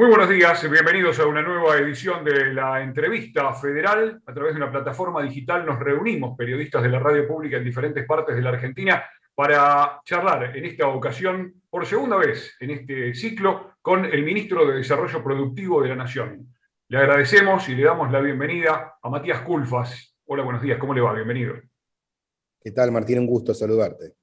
Muy buenos días, bienvenidos a una nueva edición de la entrevista federal. A través de una plataforma digital nos reunimos periodistas de la radio pública en diferentes partes de la Argentina para charlar en esta ocasión, por segunda vez en este ciclo, con el ministro de Desarrollo Productivo de la Nación. Le agradecemos y le damos la bienvenida a Matías Culfas. Hola, buenos días, ¿cómo le va? Bienvenido. ¿Qué tal, Martín? Un gusto saludarte.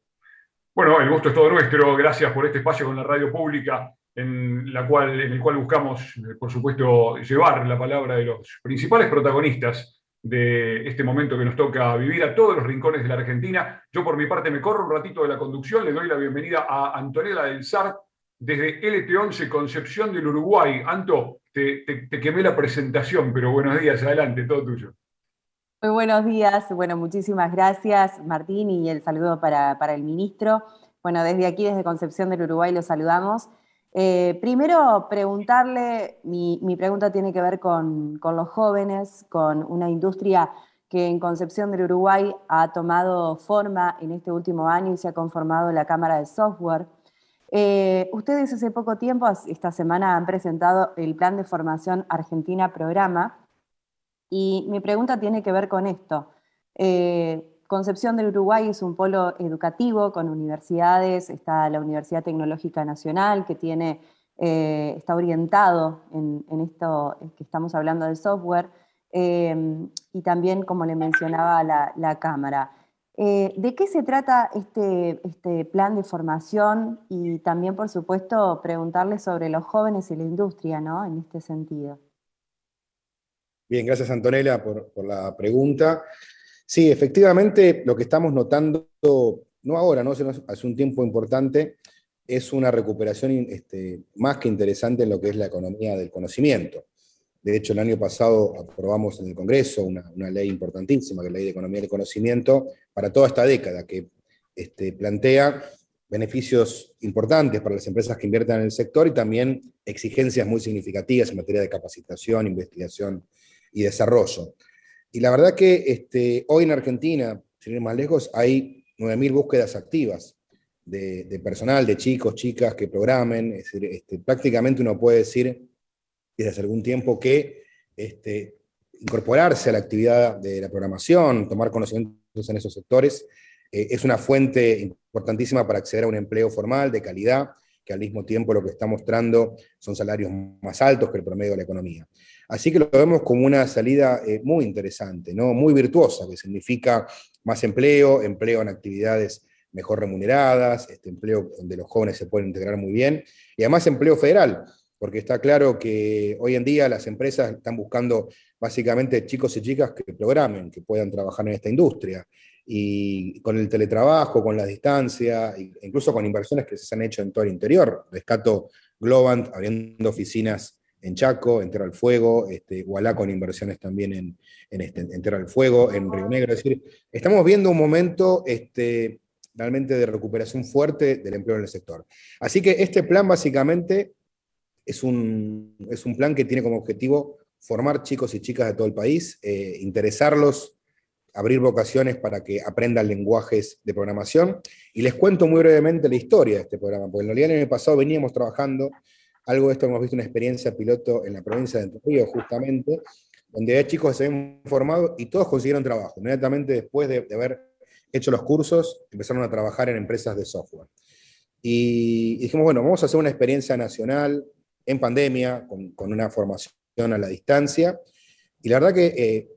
Bueno, el gusto es todo nuestro. Gracias por este espacio con la radio pública en, la cual, en el cual buscamos, por supuesto, llevar la palabra de los principales protagonistas de este momento que nos toca vivir a todos los rincones de la Argentina. Yo por mi parte me corro un ratito de la conducción, le doy la bienvenida a Antonella del SAR desde LT11 Concepción del Uruguay. Anto, te, quemé la presentación, pero buenos días, adelante, todo tuyo. Muy buenos días, bueno, muchísimas gracias Martín y el saludo para, para el ministro. Bueno, desde aquí, desde Concepción del Uruguay, los saludamos. Eh, primero, preguntarle, mi, pregunta tiene que ver con, los jóvenes, con una industria que en Concepción del Uruguay ha tomado forma en este último año y se ha conformado la Cámara de Software. Eh, ustedes hace poco tiempo, esta semana, han presentado el Plan de Formación Argentina Programa y mi pregunta tiene que ver con esto. Eh, Concepción del Uruguay es un polo educativo con universidades, está la Universidad Tecnológica Nacional que tiene, eh, está orientado en, esto que estamos hablando del software, em, y también, como le mencionaba, la, Cámara. Eh, ¿De qué se trata este, este, plan de formación? Y también, por supuesto, preguntarle sobre los jóvenes y la industria, ¿no? En este sentido. Bien, gracias Antonella por, por la pregunta. Sí, efectivamente, lo que estamos notando, no ahora, ¿no? hace un tiempo importante, es una recuperación este, más que interesante en lo que es la economía del conocimiento. De hecho, el año pasado aprobamos en el Congreso una, ley importantísima, que es la Ley de Economía del Conocimiento, para toda esta década, que este, plantea beneficios importantes para las empresas que inviertan en el sector y también exigencias muy significativas en materia de capacitación, investigación y desarrollo. Y la verdad que este, hoy en Argentina, sin ir más lejos, hay 9.000 búsquedas activas de, personal, de chicos, chicas que programen. Este, prácticamente uno puede decir desde hace algún tiempo que este, incorporarse a la actividad de la programación, tomar conocimientos en esos sectores, eh, es una fuente importantísima para acceder a un empleo formal de calidad, que al mismo tiempo lo que está mostrando son salarios más altos que el promedio de la economía. Así que lo vemos como una salida eh, muy interesante, ¿no? muy virtuosa, que significa más empleo, empleo en actividades mejor remuneradas, este empleo donde los jóvenes se pueden integrar muy bien, y además empleo federal, porque está claro que hoy en día las empresas están buscando básicamente chicos y chicas que programen, que puedan trabajar en esta industria. Y con el teletrabajo, con la distancia, incluso con inversiones que se han hecho en todo el interior, rescato Globant abriendo oficinas en Chaco, en Tierra del Fuego, este, con inversiones también en, en, este, Tierra del Fuego, en Río Negro. Es decir, estamos viendo un momento este, realmente de recuperación fuerte del empleo en el sector. Así que este plan básicamente es un, es un plan que tiene como objetivo formar chicos y chicas de todo el país, eh, interesarlos, abrir vocaciones para que aprendan lenguajes de programación. Y les cuento muy brevemente la historia de este programa, porque en realidad el pasado veníamos trabajando algo de esto hemos visto una experiencia piloto en la provincia de Entre Ríos, justamente, donde hay chicos que se habían formado y todos consiguieron trabajo. Inmediatamente después de, haber hecho los cursos, empezaron a trabajar en empresas de software. Y, dijimos, bueno, vamos a hacer una experiencia nacional en pandemia, con, una formación a la distancia. Y la verdad que eh,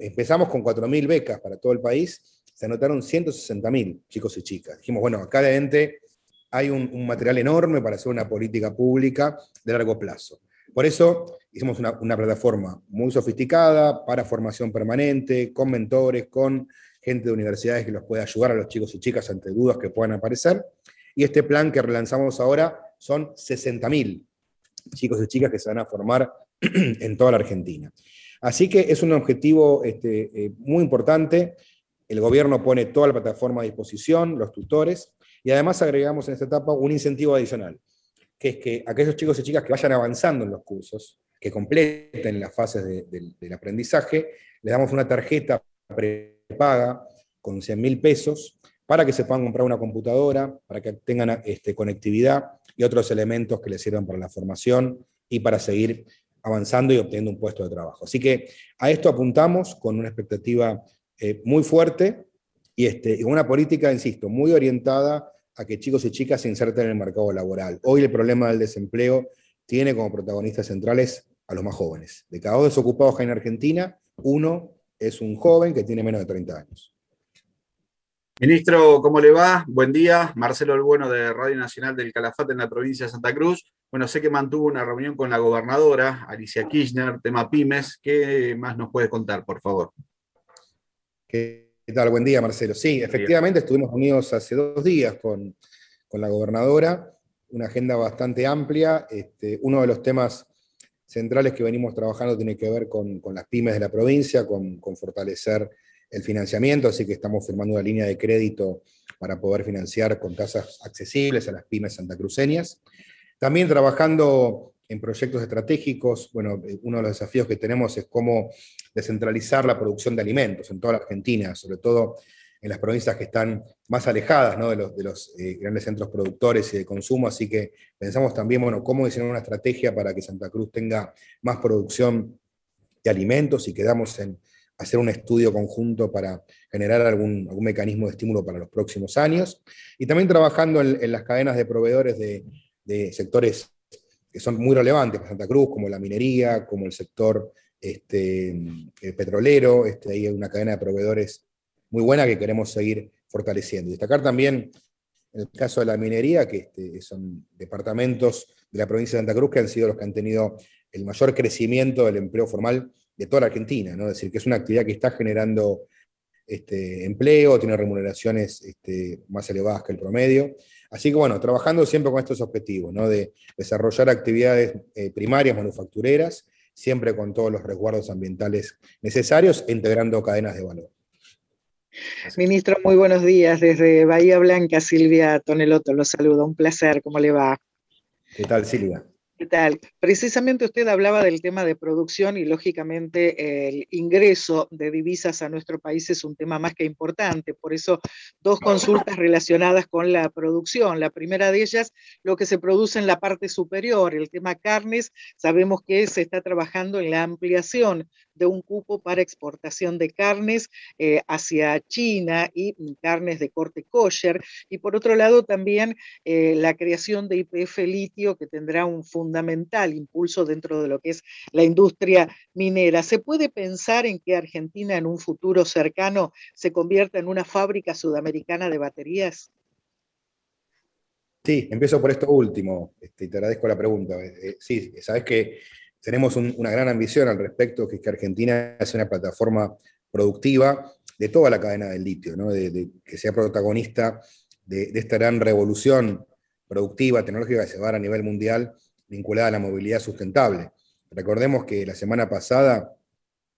empezamos con 4.000 becas para todo el país, se anotaron 160.000 chicos y chicas. Dijimos, bueno, acá de ente hay un, material enorme para hacer una política pública de largo plazo. Por eso hicimos una, plataforma muy sofisticada para formación permanente, con mentores, con gente de universidades que los pueda ayudar a los chicos y chicas ante dudas que puedan aparecer. Y este plan que relanzamos ahora son 60.000 chicos y chicas que se van a formar en toda la Argentina. Así que es un objetivo este, eh, muy importante. El gobierno pone toda la plataforma a disposición, los tutores, y además agregamos en esta etapa un incentivo adicional, que es que aquellos chicos y chicas que vayan avanzando en los cursos, que completen las fases del aprendizaje, les damos una tarjeta prepaga con 100 mil pesos para que se puedan comprar una computadora, para que tengan este, conectividad y otros elementos que les sirvan para la formación, y para seguir avanzando y obteniendo un puesto de trabajo. Así que a esto apuntamos con una expectativa eh, muy fuerte y, este, y una política, insisto, muy orientada a que chicos y chicas se inserten en el mercado laboral. Hoy el problema del desempleo tiene como protagonistas centrales a los más jóvenes. De cada dos desocupados que hay en Argentina, uno es un joven que tiene menos de 30 años. Ministro, ¿cómo le va? Buen día. Marcelo El Bueno de Radio Nacional del Calafate en la provincia de Santa Cruz. Bueno, sé que mantuvo una reunión con la gobernadora, Alicia Kirchner, tema pymes. ¿Qué más nos puede contar, por favor? ¿Qué tal? Buen día, Marcelo. Sí, efectivamente estuvimos reunidos hace dos días con, la gobernadora, una agenda bastante amplia. Este, uno de los temas centrales que venimos trabajando tiene que ver con, las pymes de la provincia, con, con fortalecer el financiamiento, así que estamos firmando una línea de crédito para poder financiar con tasas accesibles a las pymes santacruceñas. También trabajando en proyectos estratégicos, bueno, eh, uno de los desafíos que tenemos es cómo descentralizar la producción de alimentos en toda la Argentina, sobre todo en las provincias que están más alejadas de los, de los eh, grandes centros productores y de consumo, así que pensamos también, bueno, cómo diseñar una estrategia para que Santa Cruz tenga más producción de alimentos y quedamos en, hacer un estudio conjunto para generar algún mecanismo de estímulo para los próximos años. Y también trabajando en, las cadenas de proveedores de, sectores que son muy relevantes para Santa Cruz, como la minería, como el sector este, eh, petrolero. Este, hay una cadena de proveedores muy buena que queremos seguir fortaleciendo. Destacar también en el caso de la minería, que este, son departamentos de la provincia de Santa Cruz que han sido los que han tenido el mayor crecimiento del empleo formal de toda la Argentina, ¿no? Es decir, que es una actividad que está generando este, empleo, tiene remuneraciones este, más elevadas que el promedio. Así que bueno, trabajando siempre con estos objetivos, ¿no? de desarrollar actividades eh, primarias manufactureras, siempre con todos los resguardos ambientales necesarios, integrando cadenas de valor. Ministro, muy buenos días. Desde Bahía Blanca, Silvia Toneloto, los saludo. Un placer, ¿cómo le va? ¿Qué tal, Silvia? ¿Qué tal? Precisamente usted hablaba del tema de producción y lógicamente el ingreso de divisas a nuestro país es un tema más que importante. Por eso, dos consultas relacionadas con la producción. La primera de ellas, lo que se produce en la parte superior, el tema carnes. Sabemos que se está trabajando en la ampliación de un cupo para exportación de carnes eh, hacia China y carnes de corte kosher. Y por otro lado, también eh, la creación de IPF litio que tendrá un fundamental impulso dentro de lo que es la industria minera. ¿Se puede pensar en que Argentina en un futuro cercano se convierta en una fábrica sudamericana de baterías? Sí, empiezo por esto último, este, te agradezco la pregunta. Eh, sí, sabes que tenemos una gran ambición al respecto, que es que Argentina es una plataforma productiva de toda la cadena del litio, de, que sea protagonista de, esta gran revolución productiva, tecnológica que se va a dar a nivel mundial vinculada a la movilidad sustentable. Recordemos que la semana pasada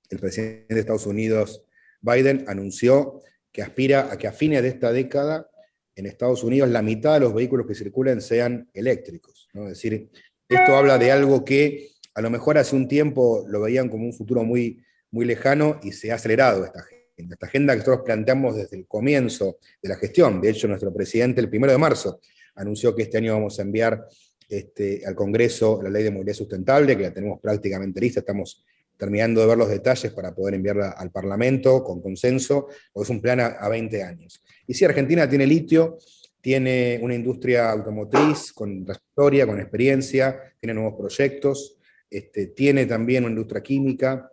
el presidente de Estados Unidos, Biden, anunció que aspira a que a fines de esta década en Estados Unidos la mitad de los vehículos que circulen sean eléctricos. Es decir, esto habla de algo que a lo mejor hace un tiempo lo veían como un futuro muy, muy lejano y se ha acelerado esta agenda. Esta agenda que nosotros planteamos desde el comienzo de la gestión. De hecho, nuestro presidente el primero de marzo anunció que este año vamos a enviar este, al Congreso la ley de movilidad sustentable, que la tenemos prácticamente lista, estamos terminando de ver los detalles para poder enviarla al Parlamento con consenso, porque es un plan a, a 20 años. Y si Argentina tiene litio, tiene una industria automotriz con trayectoria, con experiencia, tiene nuevos proyectos, este, tiene también una industria química,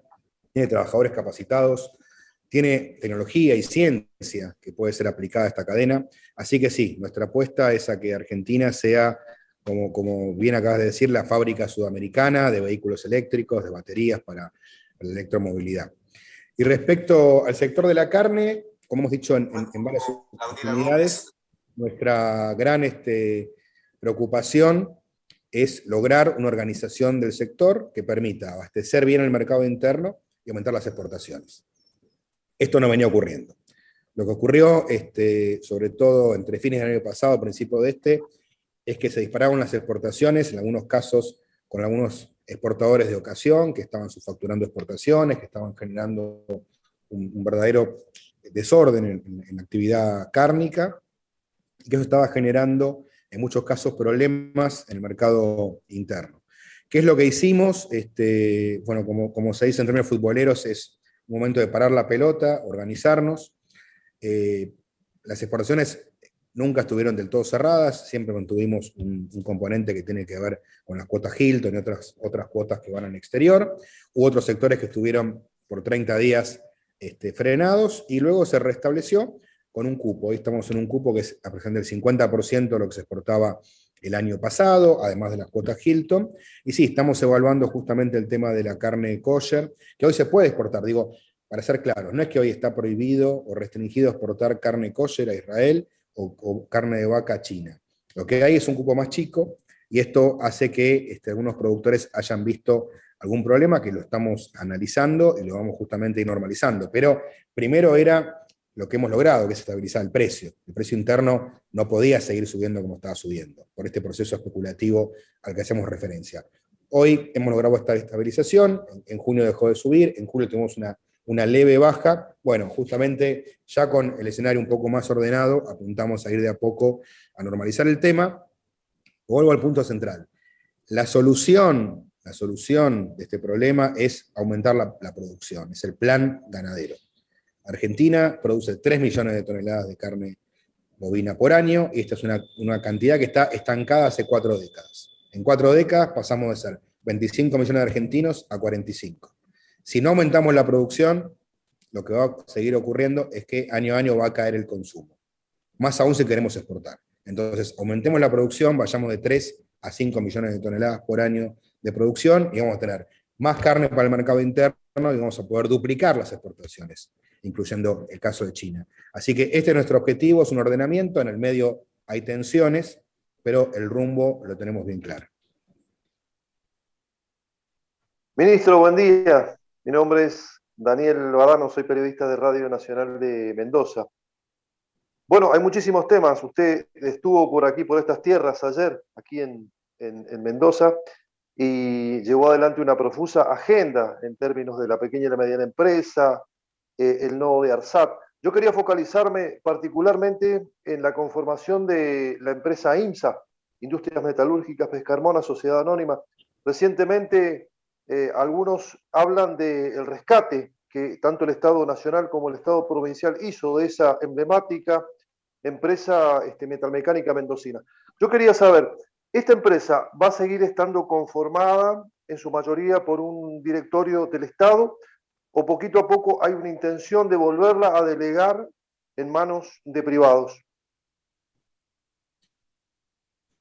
tiene trabajadores capacitados, tiene tecnología y ciencia que puede ser aplicada a esta cadena. Así que sí, nuestra apuesta es a que Argentina sea, como, como bien acabas de decir, la fábrica sudamericana de vehículos eléctricos, de baterías para la electromovilidad. Y respecto al sector de la carne, como hemos dicho en, varias oportunidades, nuestra gran este, preocupación es lograr una organización del sector que permita abastecer bien el mercado interno y aumentar las exportaciones. Esto no venía ocurriendo. Lo que ocurrió, este, sobre todo entre fines del año pasado, principio de este, es que se dispararon las exportaciones, en algunos casos con algunos exportadores de ocasión que estaban subfacturando exportaciones, que estaban generando un, verdadero desorden en, en, la actividad cárnica, y que eso estaba generando en muchos casos problemas en el mercado interno. ¿Qué es lo que hicimos? Este, bueno, como, se dice en términos futboleros, es un momento de parar la pelota, organizarnos. Eh, las exportaciones nunca estuvieron del todo cerradas, siempre mantuvimos un, componente que tiene que ver con las cuotas Hilton y otras, otras cuotas que van al exterior. Hubo otros sectores que estuvieron por 30 días este, frenados y luego se restableció con un cupo. Hoy estamos en un cupo que es aproximadamente el 50% de lo que se exportaba el año pasado, además de las cuotas Hilton. Y sí, estamos evaluando justamente el tema de la carne kosher, que hoy se puede exportar. Digo, para ser claros, no es que hoy está prohibido o restringido exportar carne kosher a Israel o, carne de vaca a China. Lo que hay es un cupo más chico y esto hace que este, algunos productores hayan visto algún problema que lo estamos analizando y lo vamos justamente normalizando. Pero primero era lo que hemos logrado, que es estabilizar el precio. El precio interno no podía seguir subiendo como estaba subiendo, por este proceso especulativo al que hacemos referencia. Hoy hemos logrado esta estabilización, en junio dejó de subir, en julio tuvimos una, una leve baja. Bueno, justamente ya con el escenario un poco más ordenado, apuntamos a ir de a poco a normalizar el tema. Vuelvo al punto central. La solución, la solución de este problema es aumentar la, la producción, es el plan ganadero. Argentina produce 3 millones de toneladas de carne bovina por año y esta es una, cantidad que está estancada hace cuatro décadas. En cuatro décadas pasamos de ser 25 millones de argentinos a 45. Si no aumentamos la producción, lo que va a seguir ocurriendo es que año a año va a caer el consumo. Más aún si queremos exportar. Entonces, aumentemos la producción, vayamos de 3 a 5 millones de toneladas por año de producción y vamos a tener más carne para el mercado interno y vamos a poder duplicar las exportaciones incluyendo el caso de China. Así que este es nuestro objetivo, es un ordenamiento, en el medio hay tensiones, pero el rumbo lo tenemos bien claro. Ministro, buen día. Mi nombre es Daniel Badano, soy periodista de Radio Nacional de Mendoza. Bueno, hay muchísimos temas. Usted estuvo por aquí, por estas tierras ayer, aquí en, en Mendoza, y llevó adelante una profusa agenda en términos de la pequeña y la mediana empresa, eh, el nodo de ARSAT. Yo quería focalizarme particularmente en la conformación de la empresa IMSA, Industrias Metalúrgicas Pescarmona, Sociedad Anónima. Recientemente eh, algunos hablan del rescate que tanto el Estado Nacional como el Estado Provincial hizo de esa emblemática empresa este, metalmecánica mendocina. Yo quería saber, ¿esta empresa va a seguir estando conformada en su mayoría por un directorio del Estado o poquito a poco hay una intención de volverla a delegar en manos de privados?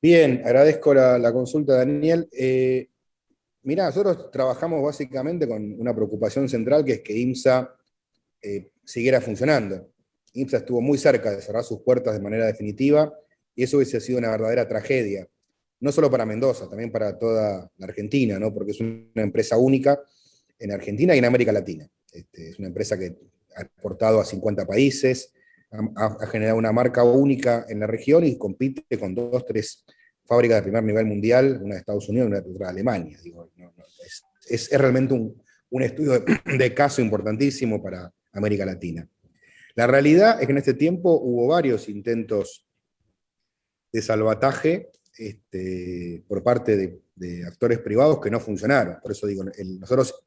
Bien, agradezco la, consulta, Daniel. Eh, mirá, nosotros trabajamos básicamente con una preocupación central que es que IMSA eh, siguiera funcionando. IMSA estuvo muy cerca de cerrar sus puertas de manera definitiva y eso hubiese sido una verdadera tragedia, no solo para Mendoza, también para toda la Argentina, ¿no? porque es una empresa única en Argentina y en América Latina. Este, es una empresa que ha exportado a 50 países, ha, generado una marca única en la región y compite con dos, tres fábricas de primer nivel mundial, una de Estados Unidos y una de Alemania. es, realmente un, estudio de, caso importantísimo para América Latina. La realidad es que en este tiempo hubo varios intentos de salvataje este, por parte de, de, actores privados que no funcionaron. Por eso digo, nosotros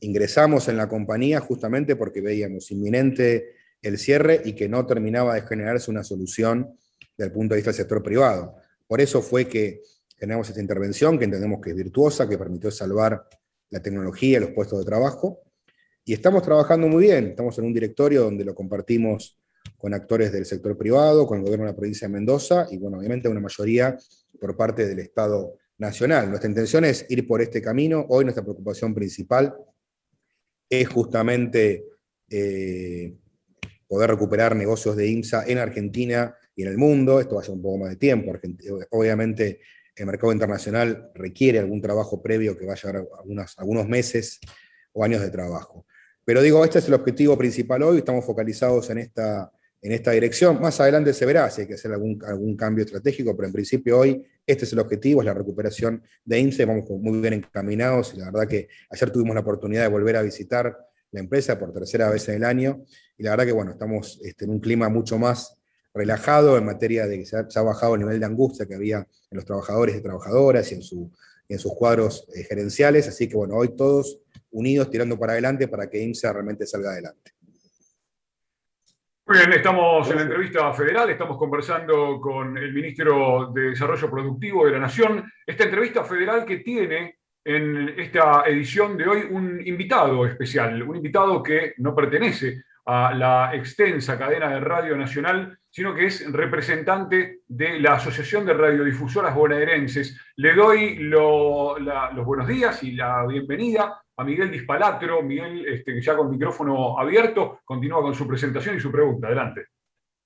ingresamos en la compañía justamente porque veíamos inminente el cierre y que no terminaba de generarse una solución desde el punto de vista del sector privado. Por eso fue que generamos esta intervención que entendemos que es virtuosa, que permitió salvar la tecnología los puestos de trabajo. Y estamos trabajando muy bien, estamos en un directorio donde lo compartimos con actores del sector privado, con el gobierno de la provincia de Mendoza y, bueno, obviamente una mayoría por parte del Estado nacional. Nuestra intención es ir por este camino. Hoy nuestra preocupación principal es justamente eh, poder recuperar negocios de IMSA en Argentina y en el mundo. Esto va a ser un poco más de tiempo. Obviamente el mercado internacional requiere algún trabajo previo que va a llevar algunos meses o años de trabajo. Pero digo, este es el objetivo principal hoy, estamos focalizados en esta, en esta dirección. Más adelante se verá si hay que hacer algún, cambio estratégico, pero en principio hoy este es el objetivo, es la recuperación de INSE, vamos muy bien encaminados y la verdad que ayer tuvimos la oportunidad de volver a visitar la empresa por tercera vez en el año y la verdad que bueno, estamos este, en un clima mucho más relajado en materia de que se ha, bajado el nivel de angustia que había en los trabajadores y trabajadoras y en su, en sus cuadros eh, gerenciales, así que bueno, hoy todos unidos tirando para adelante para que IMSA realmente salga adelante. Muy bien, estamos en la entrevista federal, estamos conversando con el ministro de Desarrollo Productivo de la Nación. Esta entrevista federal que tiene en esta edición de hoy un invitado especial, un invitado que no pertenece a la extensa cadena de Radio Nacional, sino que es representante de la Asociación de Radiodifusoras Bonaerenses. Le doy los buenos días y la bienvenida a Miguel Dispalatro. Miguel, este, ya con micrófono abierto, continúa con su presentación y su pregunta. Adelante.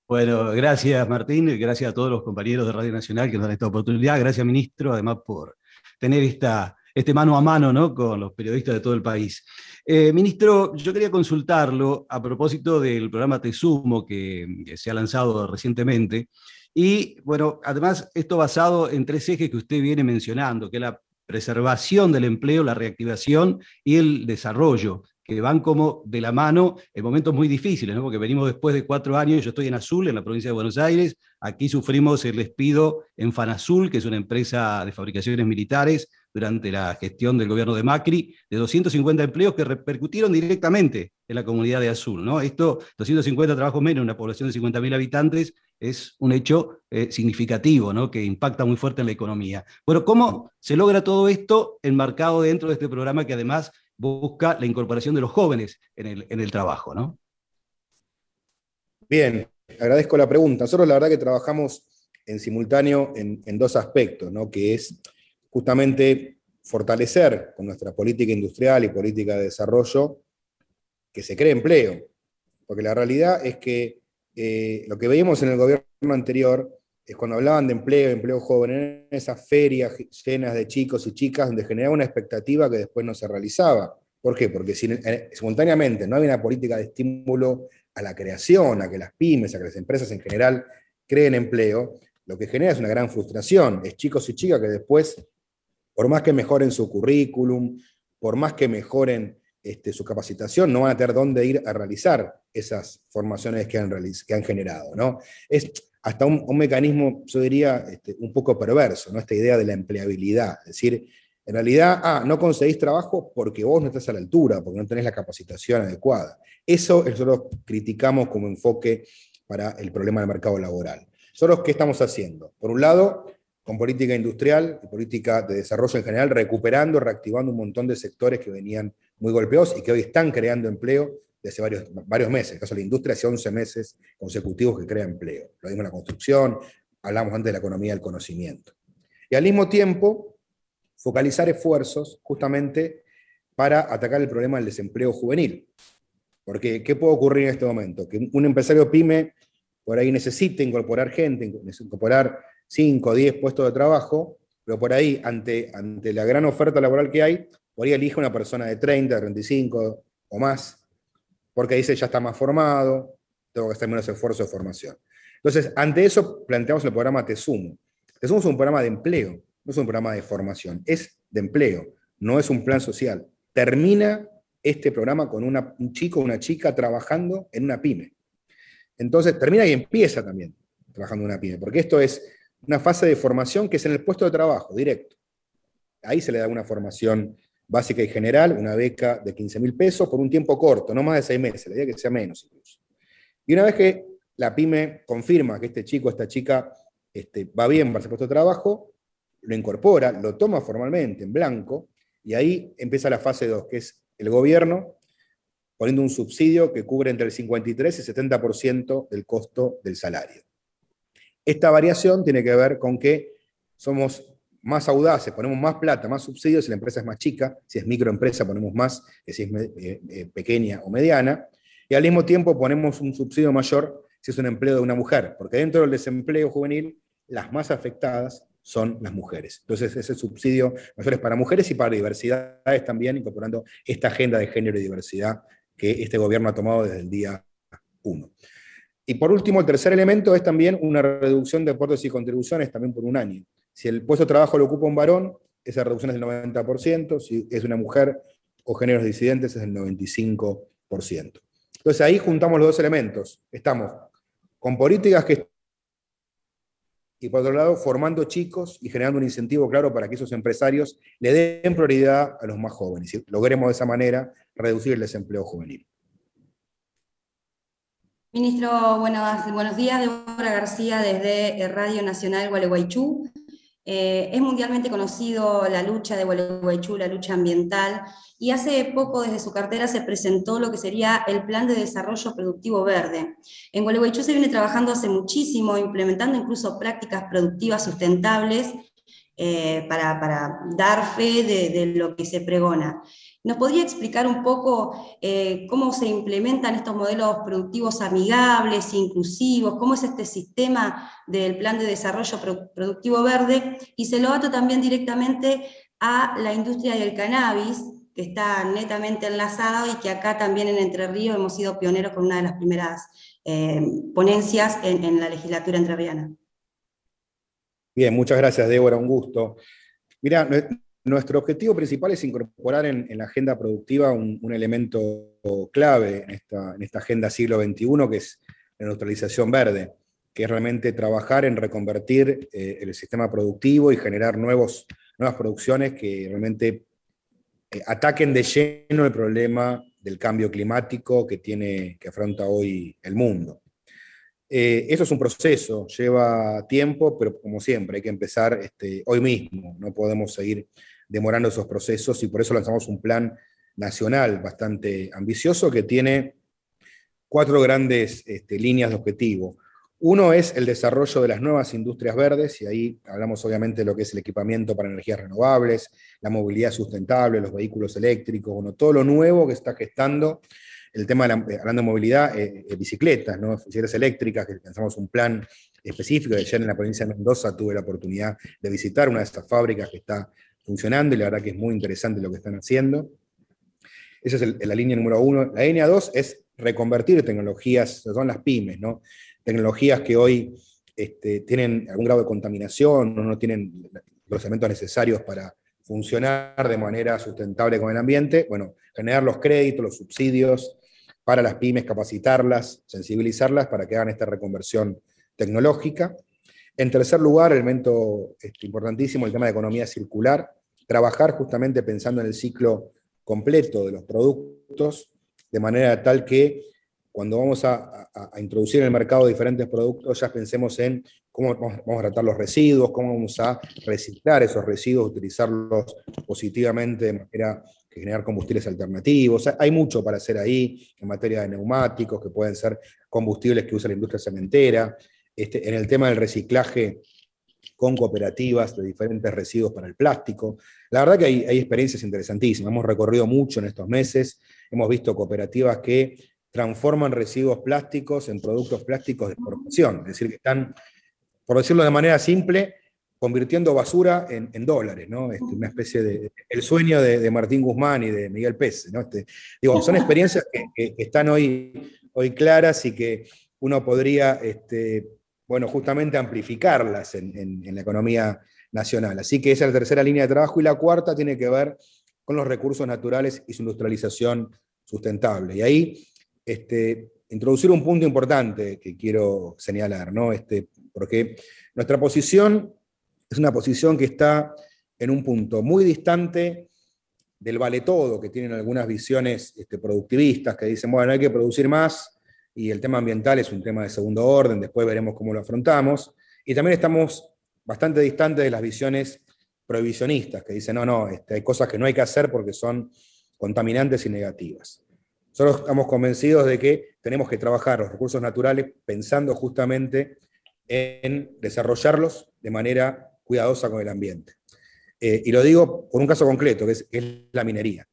Bueno, gracias Martín, gracias a todos los compañeros de Radio Nacional que nos dan esta oportunidad. Gracias, ministro, además por tener esta, este mano a mano ¿no? con los periodistas de todo el país. Eh, ministro, yo quería consultarlo a propósito del programa Te Sumo que, se ha lanzado recientemente. Y bueno, además, esto basado en tres ejes que usted viene mencionando, que la preservación del empleo, la reactivación y el desarrollo, que van como de la mano en momentos muy difíciles, ¿no? porque venimos después de cuatro años, yo estoy en Azul, en la provincia de Buenos Aires, aquí sufrimos el despido en Fanazul, que es una empresa de fabricaciones militares, durante la gestión del gobierno de Macri, de 250 empleos que repercutieron directamente en la comunidad de Azul. ¿no? Esto, 250 trabajos menos en una población de 50.000 habitantes, es un hecho eh, significativo, ¿no? que impacta muy fuerte en la economía. Bueno, ¿cómo se logra todo esto enmarcado dentro de este programa que además busca la incorporación de los jóvenes en el, en el trabajo? ¿no? Bien, agradezco la pregunta. Nosotros la verdad que trabajamos en simultáneo en, en dos aspectos, ¿no? que es justamente fortalecer con nuestra política industrial y política de desarrollo que se cree empleo. Porque la realidad es que eh, lo que veíamos en el gobierno anterior es cuando hablaban de empleo, empleo joven, en esas ferias llenas de chicos y chicas donde generaba una expectativa que después no se realizaba. ¿Por qué? Porque si, eh, simultáneamente no había una política de estímulo a la creación, a que las pymes, a que las empresas en general creen empleo, lo que genera es una gran frustración. Es chicos y chicas que después por más que mejoren su currículum, por más que mejoren este, su capacitación, no van a tener dónde ir a realizar esas formaciones que han, generado. ¿no? Es hasta un, mecanismo, yo diría, este, un poco perverso, ¿no? esta idea de la empleabilidad. Es decir, en realidad, ah, no conseguís trabajo porque vos no estás a la altura, porque no tenés la capacitación adecuada. Eso nosotros criticamos como enfoque para el problema del mercado laboral. Nosotros, ¿qué estamos haciendo? Por un lado, con política industrial y política de desarrollo en general, recuperando, reactivando un montón de sectores que venían muy golpeados y que hoy están creando empleo desde varios, varios meses. En el caso de la industria, hace 11 meses consecutivos que crea empleo. Lo mismo en la construcción, hablamos antes de la economía del conocimiento. Y al mismo tiempo, focalizar esfuerzos justamente para atacar el problema del desempleo juvenil. Porque, ¿qué puede ocurrir en este momento? Que un empresario pyme por ahí necesite incorporar gente, incorporar 5 o 10 puestos de trabajo, pero por ahí, ante, ante la gran oferta laboral que hay, por ahí elige una persona de 30, 35 o más, porque dice ya está más formado, tengo que hacer menos esfuerzo de formación. Entonces, ante eso planteamos el programa Te Sumo. Es un programa de empleo, no es un programa de formación, es de empleo, no es un plan social. Termina este programa con un chico o una chica trabajando en una pyme. Entonces, termina y empieza también trabajando en una pyme, porque esto es una fase de formación que es en el puesto de trabajo, directo. Ahí se le da una formación básica y general, una beca de 15 mil pesos por un tiempo corto, no más de seis meses, la idea que sea menos incluso. Y una vez que la pyme confirma que este chico, esta chica este, va bien para ese puesto de trabajo, lo incorpora, lo toma formalmente en blanco, y ahí empieza la fase 2, que es el gobierno poniendo un subsidio que cubre entre el 53 y 70% del costo del salario. Esta variación tiene que ver con que somos más audaces, ponemos más plata, más subsidios si la empresa es más chica, si es microempresa ponemos más que si es eh, eh, pequeña o mediana, y al mismo tiempo ponemos un subsidio mayor si es un empleo de una mujer, porque dentro del desempleo juvenil las más afectadas son las mujeres. Entonces ese subsidio mayor es para mujeres y para diversidades también, incorporando esta agenda de género y diversidad que este gobierno ha tomado desde el día 1. Y por último, el tercer elemento es también una reducción de aportes y contribuciones también por un año. Si el puesto de trabajo lo ocupa un varón, esa reducción es del 90%, si es una mujer o géneros disidentes es del 95%. Entonces ahí juntamos los dos elementos. Estamos con políticas que y por otro lado, formando chicos y generando un incentivo claro para que esos empresarios le den prioridad a los más jóvenes y logremos de esa manera reducir el desempleo juvenil. Ministro, buenos, buenos días. Débora García desde Radio Nacional Gualeguaychú. Eh, es mundialmente conocido la lucha de Gualeguaychú, la lucha ambiental, y hace poco desde su cartera se presentó lo que sería el Plan de Desarrollo Productivo Verde. En Gualeguaychú se viene trabajando hace muchísimo, implementando incluso prácticas productivas sustentables eh, para, dar fe de, lo que se pregona. ¿Nos podría explicar un poco eh, cómo se implementan estos modelos productivos amigables, inclusivos? ¿Cómo es este sistema del Plan de Desarrollo Productivo Verde? Y se lo ato también directamente a la industria del cannabis, que está netamente enlazada y que acá también en Entre Ríos hemos sido pioneros con una de las primeras eh, ponencias en, la legislatura entrerriana. Bien, muchas gracias, Débora, un gusto. Mira, nuestro objetivo principal es incorporar en, la agenda productiva un, elemento clave en esta, en esta, agenda siglo XXI, que es la neutralización verde, que es realmente trabajar en reconvertir eh, el sistema productivo y generar nuevos, nuevas producciones que realmente eh, ataquen de lleno el problema del cambio climático que, tiene, que afronta hoy el mundo. Eh, eso es un proceso, lleva tiempo, pero como siempre, hay que empezar este, hoy mismo, no podemos seguir demorando esos procesos y por eso lanzamos un plan nacional bastante ambicioso que tiene cuatro grandes este, líneas de objetivo. Uno es el desarrollo de las nuevas industrias verdes, y ahí hablamos obviamente de lo que es el equipamiento para energías renovables, la movilidad sustentable, los vehículos eléctricos, bueno, todo lo nuevo que está gestando el tema, eh, hablando de movilidad, eh, eh, bicicletas, ¿no? eléctricas, que lanzamos un plan específico. Ayer en la provincia de Mendoza tuve la oportunidad de visitar una de estas fábricas que está funcionando y la verdad que es muy interesante lo que están haciendo. Esa es la línea número uno. La línea dos es reconvertir tecnologías, son las pymes, ¿no? Tecnologías que hoy este, tienen algún grado de contaminación, no, no tienen los elementos necesarios para funcionar de manera sustentable con el ambiente. Bueno, generar los créditos, los subsidios para las pymes, capacitarlas, sensibilizarlas para que hagan esta reconversión tecnológica. En tercer lugar, elemento este, importantísimo, el tema de economía circular, trabajar justamente pensando en el ciclo completo de los productos, de manera tal que cuando vamos a, introducir en el mercado diferentes productos, ya pensemos en cómo vamos a tratar los residuos, cómo vamos a reciclar esos residuos, utilizarlos positivamente de manera que generar combustibles alternativos. Hay mucho para hacer ahí en materia de neumáticos, que pueden ser combustibles que usa la industria cementera, este, en el tema del reciclaje con cooperativas de diferentes residuos para el plástico. La verdad que hay, experiencias interesantísimas. Hemos recorrido mucho en estos meses, hemos visto cooperativas que transforman residuos plásticos en productos plásticos de exportación, es decir, que están, por decirlo de manera simple, convirtiendo basura en, dólares, ¿no? Este, una especie de, el sueño de, Martín Guzmán y de Miguel Pérez, ¿no? Este, digo, son experiencias que, están hoy, hoy claras y que uno podría bueno, justamente amplificarlas en, la economía nacional. Así que esa es la tercera línea de trabajo y la cuarta tiene que ver con los recursos naturales y su industrialización sustentable. Y ahí este, introducir un punto importante que quiero señalar, ¿no? Este, porque nuestra posición es una posición que está en un punto muy distante del vale todo, que tienen algunas visiones este, productivistas que dicen, bueno, hay que producir más, y el tema ambiental es un tema de segundo orden, después veremos cómo lo afrontamos. Y también estamos bastante distantes de las visiones prohibicionistas, que dicen, no, no, este, hay cosas que no hay que hacer porque son contaminantes y negativas. Nosotros estamos convencidos de que tenemos que trabajar los recursos naturales pensando justamente en desarrollarlos de manera cuidadosa con el ambiente. Eh, y lo digo por un caso concreto, que es la minería.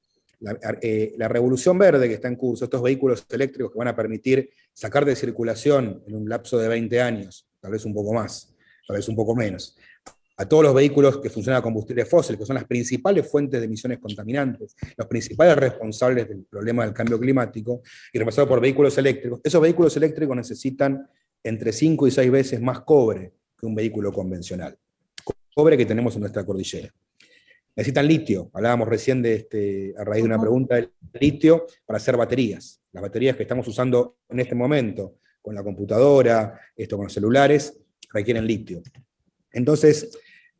Eh, la, revolución verde que está en curso, estos vehículos eléctricos que van a permitir sacar de circulación en un lapso de 20 años, tal vez un poco más, tal vez un poco menos, a todos los vehículos que funcionan a combustible fósil, que son las principales fuentes de emisiones contaminantes, los principales responsables del problema del cambio climático, y reemplazado por vehículos eléctricos, esos vehículos eléctricos necesitan entre 5 y 6 veces más cobre que un vehículo convencional. Cobre que tenemos en nuestra cordillera necesitan litio. Hablábamos recién de este, a raíz de una pregunta del litio para hacer baterías. Las baterías que estamos usando en este momento con la computadora, esto con los celulares, requieren litio. Entonces,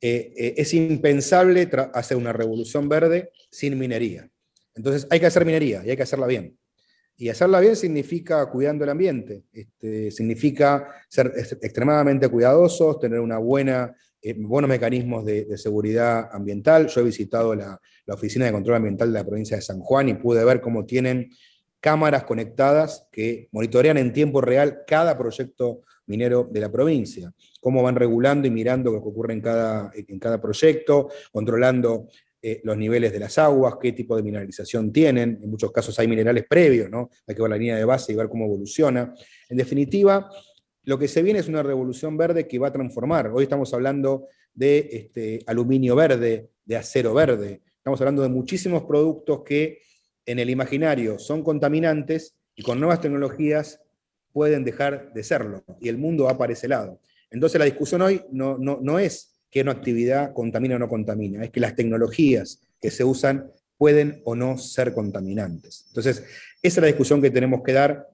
eh, eh, es impensable hacer una revolución verde sin minería. Entonces, hay que hacer minería y hay que hacerla bien. Y hacerla bien significa cuidando el ambiente, este, significa ser extremadamente cuidadosos, tener una buena, eh, buenos mecanismos de, seguridad ambiental. Yo he visitado la, Oficina de Control Ambiental de la provincia de San Juan y pude ver cómo tienen cámaras conectadas que monitorean en tiempo real cada proyecto minero de la provincia, cómo van regulando y mirando lo que ocurre en cada, en cada proyecto, controlando eh, los niveles de las aguas, qué tipo de mineralización tienen, en muchos casos hay minerales previos, ¿no? hay que ver la línea de base y ver cómo evoluciona. En definitiva, lo que se viene es una revolución verde que va a transformar. Hoy estamos hablando de este, aluminio verde, de acero verde, estamos hablando de muchísimos productos que en el imaginario son contaminantes y con nuevas tecnologías pueden dejar de serlo, y el mundo va para ese lado. Entonces la discusión hoy no, no, es que una actividad contamina o no contamina, es que las tecnologías que se usan pueden o no ser contaminantes. Entonces, esa es la discusión que tenemos que dar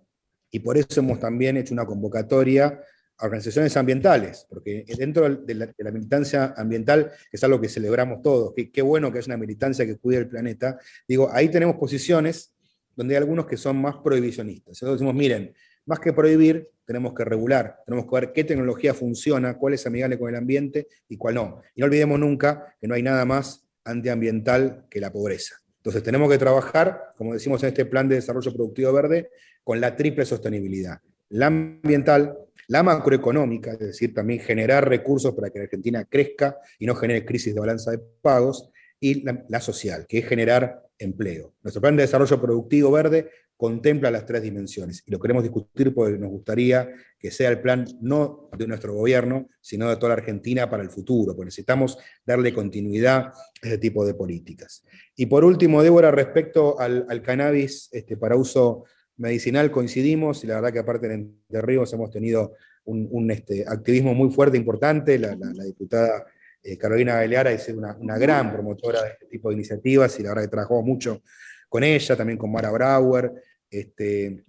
y por eso hemos también hecho una convocatoria a organizaciones ambientales, porque dentro de la, militancia ambiental, que es algo que celebramos todos, que qué bueno que es una militancia que cuide el planeta, digo, ahí tenemos posiciones donde hay algunos que son más prohibicionistas. Entonces decimos, miren, más que prohibir, tenemos que regular, tenemos que ver qué tecnología funciona, cuál es amigable con el ambiente y cuál no. Y no olvidemos nunca que no hay nada más antiambiental que la pobreza. Entonces tenemos que trabajar, como decimos en este plan de desarrollo productivo verde, con la triple sostenibilidad. La ambiental, la macroeconómica, es decir, también generar recursos para que la Argentina crezca y no genere crisis de balanza de pagos, y la, social, que es generar empleo. Nuestro plan de desarrollo productivo verde contempla las tres dimensiones y lo queremos discutir porque nos gustaría que sea el plan no de nuestro gobierno, sino de toda la Argentina para el futuro, porque necesitamos darle continuidad a ese tipo de políticas. Y por último, Débora, respecto al, cannabis este, para uso medicinal, coincidimos y la verdad que aparte en Entre Ríos hemos tenido un, este, activismo muy fuerte, importante, la, diputada eh, Carolina Galeara es una, una gran promotora de este tipo de iniciativas y la verdad que trabajamos mucho con ella, también con Mara Brauer. Este,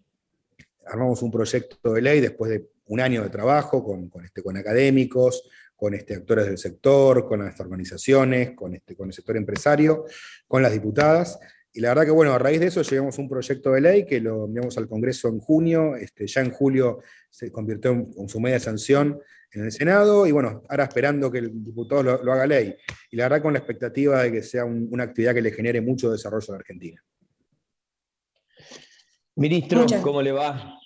armamos un proyecto de ley después de un año de trabajo con, este, con académicos, con este, actores del sector, con las organizaciones, con, este, con el sector empresario, con las diputadas. Y la verdad que, bueno, a raíz de eso llegamos a un proyecto de ley que lo enviamos al Congreso en junio, este, ya en julio se convirtió en, su media sanción en el Senado, y bueno, ahora esperando que el diputado lo, haga ley. Y la verdad con la expectativa de que sea una actividad que le genere mucho desarrollo a Argentina. Ministro, ¿cómo le va?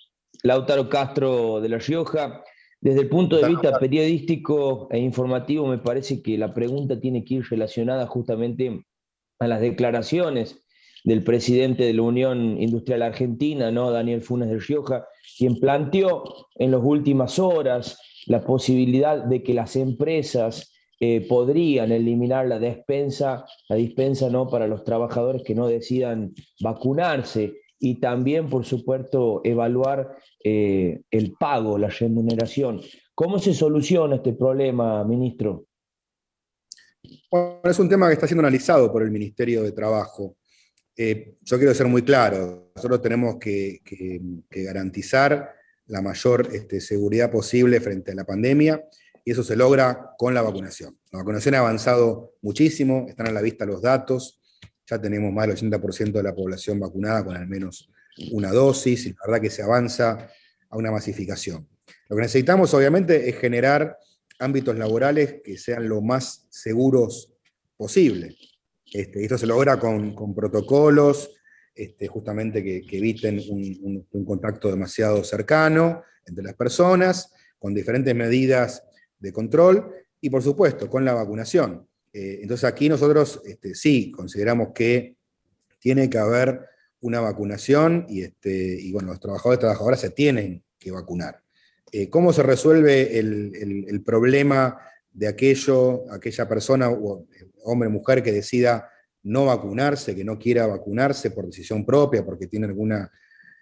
Lautaro Castro de La Rioja. Desde el punto de vista periodístico e informativo, me parece que la pregunta tiene que ir relacionada justamente a las declaraciones del presidente de la Unión Industrial Argentina, ¿no? Daniel Funes de Rioja, quien planteó en las últimas horas la posibilidad de que las empresas eh, podrían eliminar la despensa, la dispensa ¿no? para los trabajadores que no decidan vacunarse y también, por supuesto, evaluar eh, el pago, la remuneración. ¿Cómo se soluciona este problema, ministro? Bueno, es un tema que está siendo analizado por el Ministerio de Trabajo. Eh, yo quiero ser muy claro, nosotros tenemos que, garantizar la mayor este, seguridad posible frente a la pandemia y eso se logra con la vacunación. La vacunación ha avanzado muchísimo, están a la vista los datos, ya tenemos más del 80% de la población vacunada con al menos una dosis, y la verdad que se avanza a una masificación. Lo que necesitamos, obviamente, es generar ámbitos laborales que sean lo más seguros posible. Este, esto se logra con, protocolos, este, justamente que, eviten un, contacto demasiado cercano entre las personas, con diferentes medidas de control y, por supuesto, con la vacunación. Eh, entonces aquí nosotros este, sí consideramos que tiene que haber una vacunación y, bueno, los trabajadores y trabajadoras se tienen que vacunar. Eh, ¿Cómo se resuelve el, problema de aquello, aquella persona, hombre o mujer, que decida no vacunarse, que no quiera vacunarse por decisión propia, porque tiene alguna,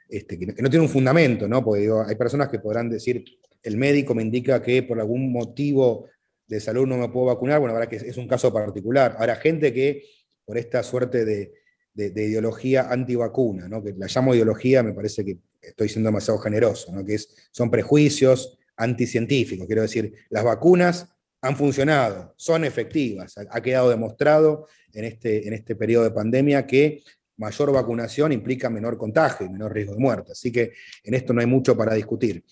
este, que, no, tiene un fundamento, ¿no? Porque hay personas que podrán decir, el médico me indica que por algún motivo de salud no me puedo vacunar, bueno, verdad que es un caso particular. Ahora, gente que por esta suerte de, ideología antivacuna, ¿no? que la llamo ideología, me parece que estoy siendo demasiado generoso, ¿no? que es, son prejuicios anticientíficos. Quiero decir, las vacunas han funcionado, son efectivas. Ha quedado demostrado en este, en este periodo de pandemia que mayor vacunación implica menor contagio y menor riesgo de muerte. Así que en esto no hay mucho para discutir.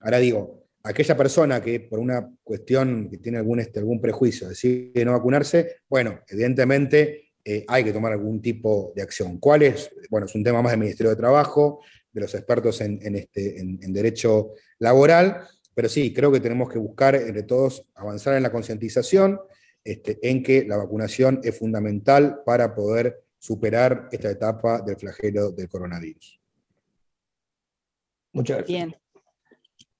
Ahora digo, aquella persona que por una cuestión que tiene algún, este, algún prejuicio decide no vacunarse, bueno, evidentemente eh, hay que tomar algún tipo de acción. ¿Cuál es? Bueno, es un tema más del Ministerio de Trabajo, de los expertos en, este, en derecho laboral, pero sí, creo que tenemos que buscar entre todos avanzar en la concientización, este, en que la vacunación es fundamental para poder superar esta etapa del flagelo del coronavirus. Muchas gracias.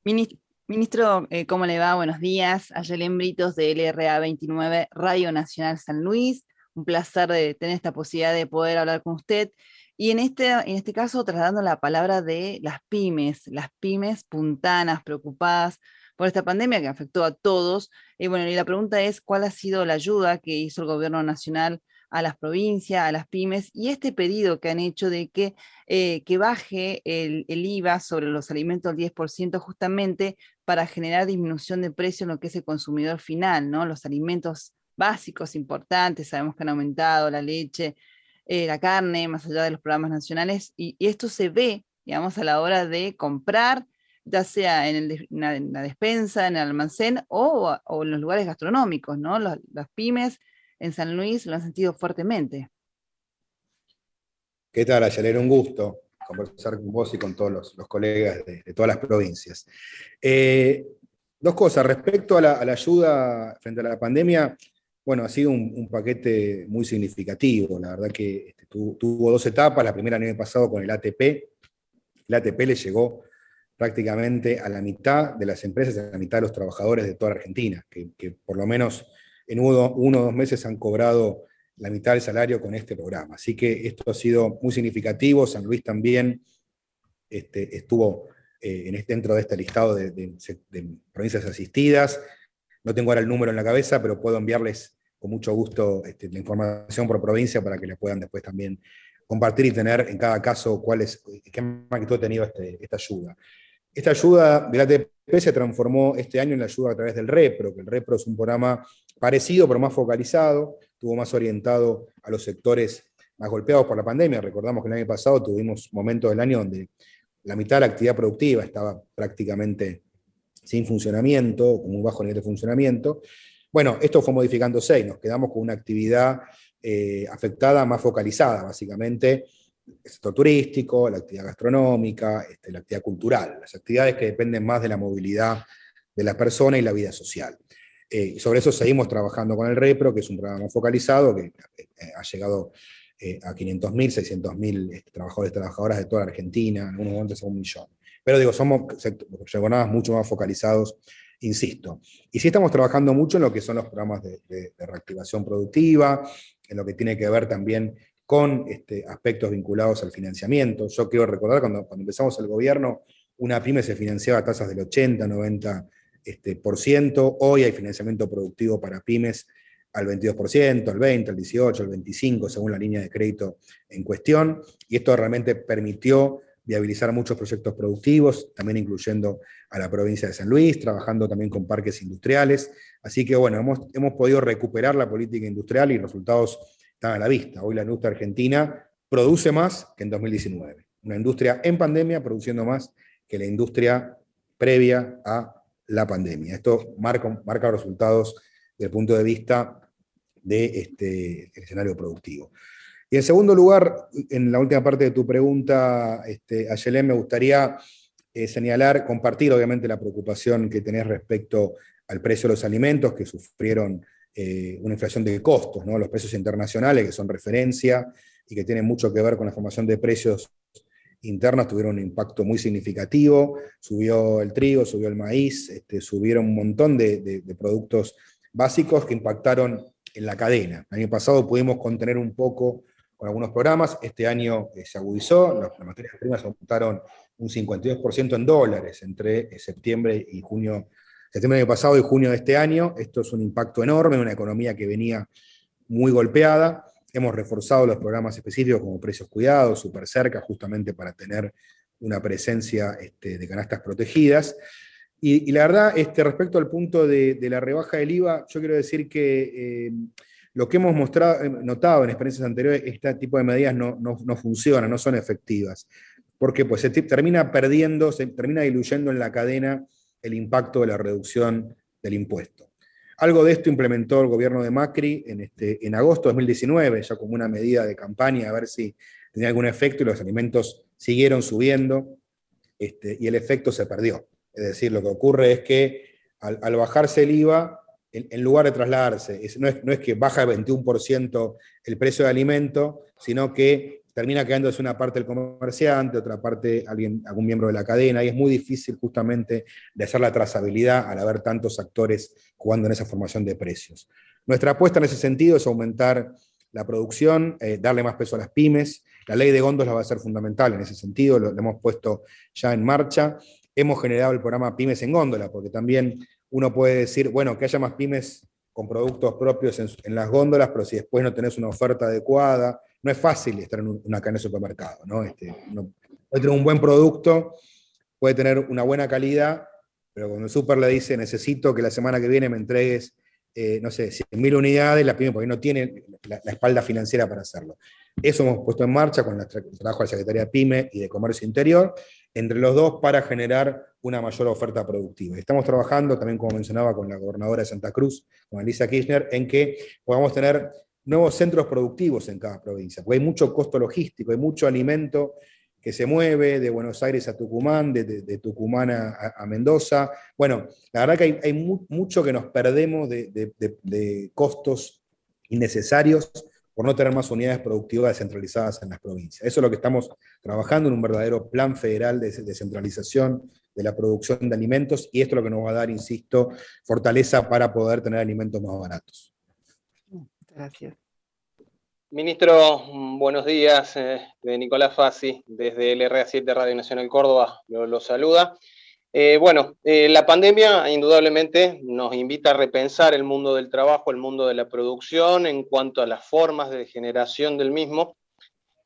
Bien. Ministro, eh, ¿cómo le va? Buenos días. Ayelen Britos de LRA 29, Radio Nacional San Luis. Un placer de tener esta posibilidad de poder hablar con usted. Y en este, en este caso, trasladando la palabra de las pymes, las pymes puntanas, preocupadas por esta pandemia que afectó a todos. Y bueno, y la pregunta es, ¿cuál ha sido la ayuda que hizo el gobierno nacional a las provincias, a las pymes, y este pedido que han hecho de que, eh, que baje el, el, IVA sobre los alimentos al 10% justamente para generar disminución de precio en lo que es el consumidor final, ¿no? Los alimentos básicos importantes, sabemos que han aumentado la leche, eh, la carne, más allá de los programas nacionales, y, esto se ve, digamos, a la hora de comprar, ya sea en, la despensa, en el almacén o, en los lugares gastronómicos, ¿no? las pymes en San Luis lo han sentido fuertemente. ¿Qué tal, Ayalera? Un gusto conversar con vos y con todos los, colegas de, todas las provincias. Eh, dos cosas. Respecto a la, ayuda frente a la pandemia, bueno, ha sido un, paquete muy significativo. La verdad que este, tuvo, dos etapas. La primera el año pasado con el ATP. El ATP le llegó prácticamente a la mitad de las empresas, a la mitad de los trabajadores de toda Argentina, que, por lo menos en uno, o dos meses han cobrado la mitad del salario con este programa. Así que esto ha sido muy significativo. San Luis también este, estuvo eh, en este, dentro de este listado de provincias asistidas. No tengo ahora el número en la cabeza, pero puedo enviarles con mucho gusto este, la información por provincia para que la puedan después también compartir y tener en cada caso cuál es, qué magnitud ha tenido este, esta ayuda. Esta ayuda del ATP se transformó este año en la ayuda a través del REPRO, que el REPRO es un programa parecido pero más focalizado, estuvo más orientado a los sectores más golpeados por la pandemia. Recordamos que el año pasado tuvimos momentos del año donde la mitad de la actividad productiva estaba prácticamente sin funcionamiento, con un bajo nivel de funcionamiento. Bueno, esto fue modificándose y nos quedamos con una actividad eh, afectada más focalizada, básicamente, el sector turístico, la actividad gastronómica, este, la actividad cultural, las actividades que dependen más de la movilidad de la persona y la vida social. Eh, sobre eso seguimos trabajando con el REPRO, que es un programa focalizado, que eh, ha llegado a 500.000, 600.000 este, trabajadores y trabajadoras de toda la Argentina, en algunos momentos a un millón. Pero digo, somos jornadas mucho más focalizados, insisto. Y sí estamos trabajando mucho en lo que son los programas de, reactivación productiva, en lo que tiene que ver también con este, aspectos vinculados al financiamiento. Yo quiero recordar cuando, cuando empezamos el gobierno, una pyme se financiaba a tasas del 80, 90%, este, por ciento. hoy hay financiamiento productivo para pymes al 22%, al 20%, al 18%, al 25%, según la línea de crédito en cuestión, y esto realmente permitió viabilizar muchos proyectos productivos, también incluyendo a la provincia de San Luis, trabajando también con parques industriales. Así que bueno, hemos, hemos podido recuperar la política industrial y resultados están a la vista. Hoy la industria argentina produce más que en 2019. Una industria en pandemia produciendo más que la industria previa a la pandemia. Esto marca, marca resultados desde el punto de vista de este, escenario productivo. Y en segundo lugar, en la última parte de tu pregunta, este, Ayelén, me gustaría eh, señalar, compartir obviamente la preocupación que tenés respecto al precio de los alimentos que sufrieron eh, una inflación de costos, los precios internacionales que son referencia y que tienen mucho que ver con la formación de precios internos tuvieron un impacto muy significativo, subió el trigo, subió el maíz, este, subieron un montón de, de, productos básicos que impactaron en la cadena. El año pasado pudimos contener un poco con algunos programas. Este año eh, se agudizó, las, materias primas aumentaron un 52% en dólares entre eh, septiembre y junio, septiembre del año pasado y junio de este año. Esto es un impacto enorme en una economía que venía muy golpeada. Hemos reforzado los programas específicos como precios cuidados, super cerca, justamente para tener una presencia este, de canastas protegidas. Y, la verdad, este, respecto al punto de, la rebaja del IVA, yo quiero decir que eh, lo que hemos mostrado, eh, notado en experiencias anteriores, este tipo de medidas no, no, funcionan, no son efectivas. Porque pues, se termina perdiendo, se termina diluyendo en la cadena el impacto de la reducción del impuesto. Algo de esto implementó el gobierno de Macri en, este, en agosto de 2019, ya como una medida de campaña, a ver si tenía algún efecto y los alimentos siguieron subiendo este, y el efecto se perdió. Es decir, lo que ocurre es que al, bajarse el IVA, en, lugar de trasladarse, no, es, que baja el 21% el precio de alimento, sino que termina quedándose una parte del comerciante, otra parte alguien, algún miembro de la cadena, y es muy difícil justamente de hacer la trazabilidad al haber tantos actores jugando en esa formación de precios. Nuestra apuesta en ese sentido es aumentar la producción, eh, darle más peso a las pymes. La ley de góndolas va a ser fundamental en ese sentido, lo hemos puesto ya en marcha hemos generado el programa Pymes en Góndola, porque también uno puede decir, bueno, que haya más pymes con productos propios en, las góndolas, pero si después no tenés una oferta adecuada, no es fácil estar en una cadena de supermercado, ¿no? Este, puede tener un buen producto, puede tener una buena calidad, pero cuando el super le dice, necesito que la semana que viene me entregues, eh, no sé, 100.000 unidades, la pyme porque no tiene la, espalda financiera para hacerlo. Eso hemos puesto en marcha con el trabajo de la Secretaría PYME y de Comercio Interior, entre los dos para generar una mayor oferta productiva. Estamos trabajando también, como mencionaba, con la gobernadora de Santa Cruz, con Alicia Kirchner, en que podamos tener nuevos centros productivos en cada provincia, porque hay mucho costo logístico, hay mucho alimento que se mueve de Buenos Aires a Tucumán, de, Tucumán a, Mendoza. Bueno, la verdad que hay, mucho que nos perdemos de costos innecesarios por no tener más unidades productivas descentralizadas en las provincias. Eso es lo que estamos trabajando en un verdadero plan federal de descentralización de la producción de alimentos y esto es lo que nos va a dar, insisto, fortaleza para poder tener alimentos más baratos. Gracias. Ministro, buenos días. Eh, de Nicolás Fassi, desde el RA7 Radio Nacional Córdoba, lo saluda. Eh, bueno, eh, la pandemia indudablemente nos invita a repensar el mundo del trabajo, el mundo de la producción en cuanto a las formas de generación del mismo.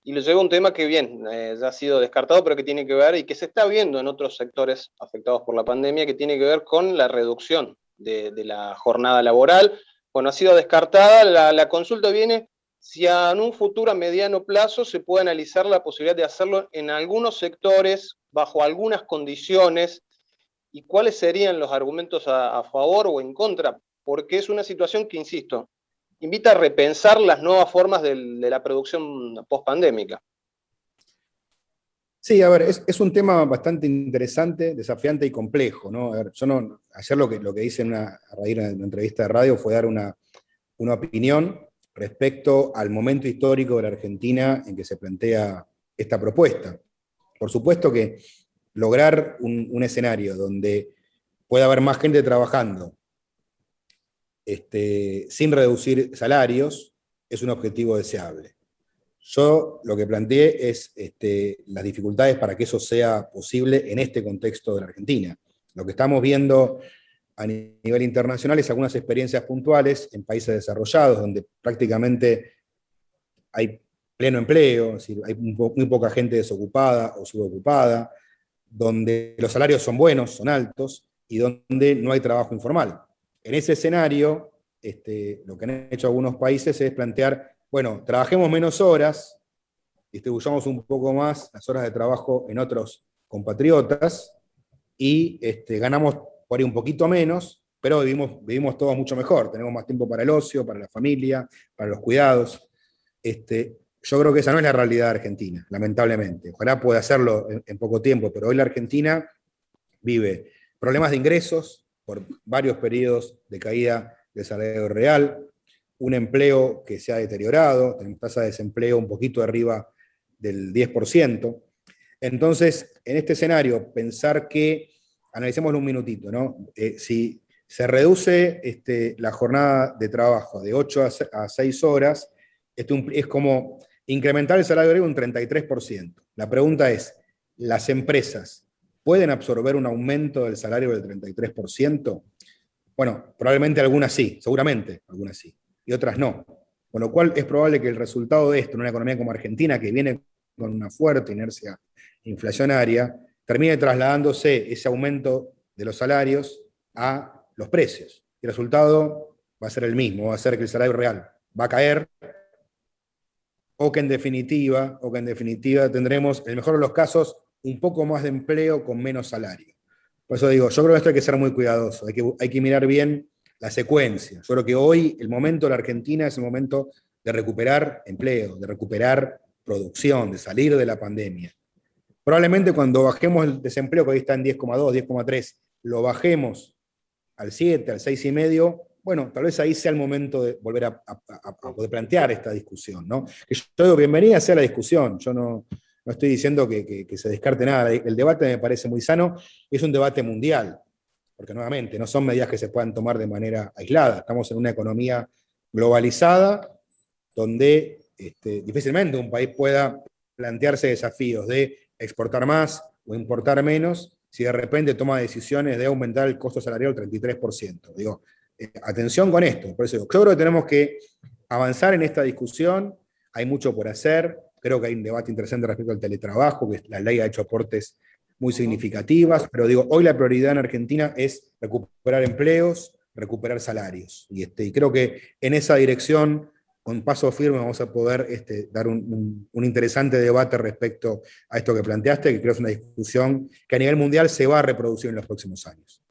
Y lo lleva un tema que bien, eh, ya ha sido descartado, pero que tiene que ver y que se está viendo en otros sectores afectados por la pandemia, que tiene que ver con la reducción de, la jornada laboral. Bueno, ha sido descartada, la, la consulta viene si en un futuro a mediano plazo se puede analizar la posibilidad de hacerlo en algunos sectores, bajo algunas condiciones, y cuáles serían los argumentos a, favor o en contra, porque es una situación que, insisto, invita a repensar las nuevas formas de la producción post-pandémica. Sí, a ver, es, un tema bastante interesante, desafiante y complejo. ¿no? yo no, ayer lo que, lo que hice en una, a raíz de una entrevista de radio fue dar una, una opinión respecto al momento histórico de la Argentina en que se plantea esta propuesta. Por supuesto que lograr un, escenario donde pueda haber más gente trabajando este, sin reducir salarios es un objetivo deseable. Yo lo que planteé es este, las dificultades para que eso sea posible en este contexto de la Argentina. Lo que estamos viendo a nivel internacional es algunas experiencias puntuales en países desarrollados, donde prácticamente hay pleno empleo, hay muy poca gente desocupada o subocupada, donde los salarios son buenos, son altos, y donde no hay trabajo informal. En ese escenario, este, lo que han hecho algunos países es plantear, bueno, trabajemos menos horas, distribuyamos un poco más las horas de trabajo en otros compatriotas y este, ganamos por ahí un poquito menos, pero vivimos, todos mucho mejor, tenemos más tiempo para el ocio, para la familia, para los cuidados. Este, yo creo que esa no es la realidad argentina, lamentablemente. Ojalá pueda hacerlo en, poco tiempo, pero hoy la Argentina vive problemas de ingresos por varios periodos de caída del salario real, un empleo que se ha deteriorado, tenemos tasa de desempleo un poquito arriba del 10%. Entonces, en este escenario, pensar que, analicémoslo un minutito, ¿no? Eh, si se reduce este, la jornada de trabajo de 8 a 6 horas, esto es como incrementar el salario griego un 33%. La pregunta es, ¿las empresas pueden absorber un aumento del salario del 33%? Bueno, probablemente algunas sí, seguramente algunas sí, y otras no. Con lo cual es probable que el resultado de esto en una economía como Argentina, que viene con una fuerte inercia inflacionaria, termine trasladándose ese aumento de los salarios a los precios. El resultado va a ser el mismo, va a ser que el salario real va a caer, o que en definitiva, o que en definitiva tendremos, en el mejor de los casos, un poco más de empleo con menos salario. Por eso digo, yo creo que esto hay que ser muy cuidadoso, hay que, hay que mirar bien la secuencia. Yo creo que hoy el momento de la Argentina es el momento de recuperar empleo, de recuperar producción, de salir de la pandemia. Probablemente cuando bajemos el desempleo, que hoy está en 10,2, 10,3, lo bajemos al 7, al 6,5, bueno, tal vez ahí sea el momento de volver a, poder plantear esta discusión. ¿no? yo digo, bienvenida sea la discusión, yo no, no estoy diciendo que, se descarte nada, el debate me parece muy sano, es un debate mundial, porque nuevamente no son medidas que se puedan tomar de manera aislada, estamos en una economía globalizada donde este, difícilmente un país pueda plantearse desafíos de exportar más o importar menos si de repente toma decisiones de aumentar el costo salarial al 33%. Digo, eh, atención con esto, por eso digo, yo creo que tenemos que avanzar en esta discusión, hay mucho por hacer, Creo que hay un debate interesante respecto al teletrabajo, que la ley ha hecho aportes muy significativas, pero digo, hoy la prioridad en Argentina es recuperar empleos, recuperar salarios. Y, este, y creo que en esa dirección, con paso firme, vamos a poder este, dar un, un, interesante debate respecto a esto que planteaste, que creo que es una discusión que a nivel mundial se va a reproducir en los próximos años.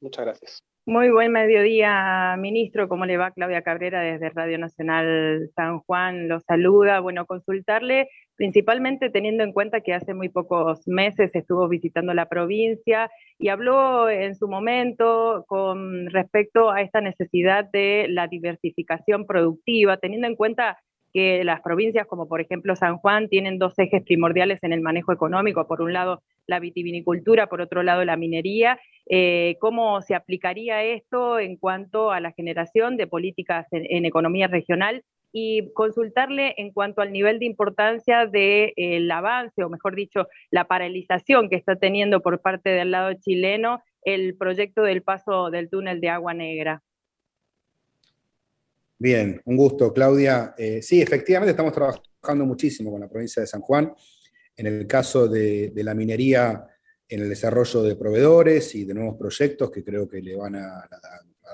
Muchas gracias. Muy buen mediodía, ministro. ¿Cómo le va? Claudia Cabrera desde Radio Nacional San Juan lo saluda. Bueno, consultarle principalmente teniendo en cuenta que hace muy pocos meses estuvo visitando la provincia y habló en su momento con respecto a esta necesidad de la diversificación productiva, teniendo en cuenta que las provincias como por ejemplo San Juan tienen dos ejes primordiales en el manejo económico, por un lado la vitivinicultura, por otro lado la minería, eh, cómo se aplicaría esto en cuanto a la generación de políticas en, economía regional y consultarle en cuanto al nivel de importancia del de, avance, o mejor dicho, la paralización que está teniendo por parte del lado chileno el proyecto del paso del túnel de Agua Negra. Bien, un gusto, Claudia. Eh, sí, efectivamente estamos trabajando muchísimo con la provincia de San Juan. En el caso de, la minería, en el desarrollo de proveedores y de nuevos proyectos que creo que le van a,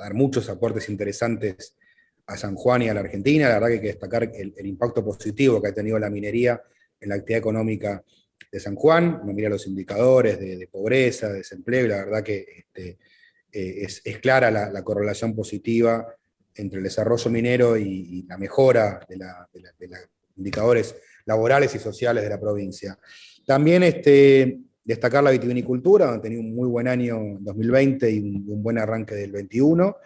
dar muchos aportes interesantes a San Juan y a la Argentina. La verdad que hay que destacar el, impacto positivo que ha tenido la minería en la actividad económica de San Juan. Uno mira los indicadores de, pobreza, de desempleo, y la verdad que este, eh, es, clara la correlación positiva entre el desarrollo minero y, la mejora de, los indicadores laborales y sociales de la provincia. También este, destacar la vitivinicultura, donde tenido un muy buen año 2020 y un, buen arranque del 21.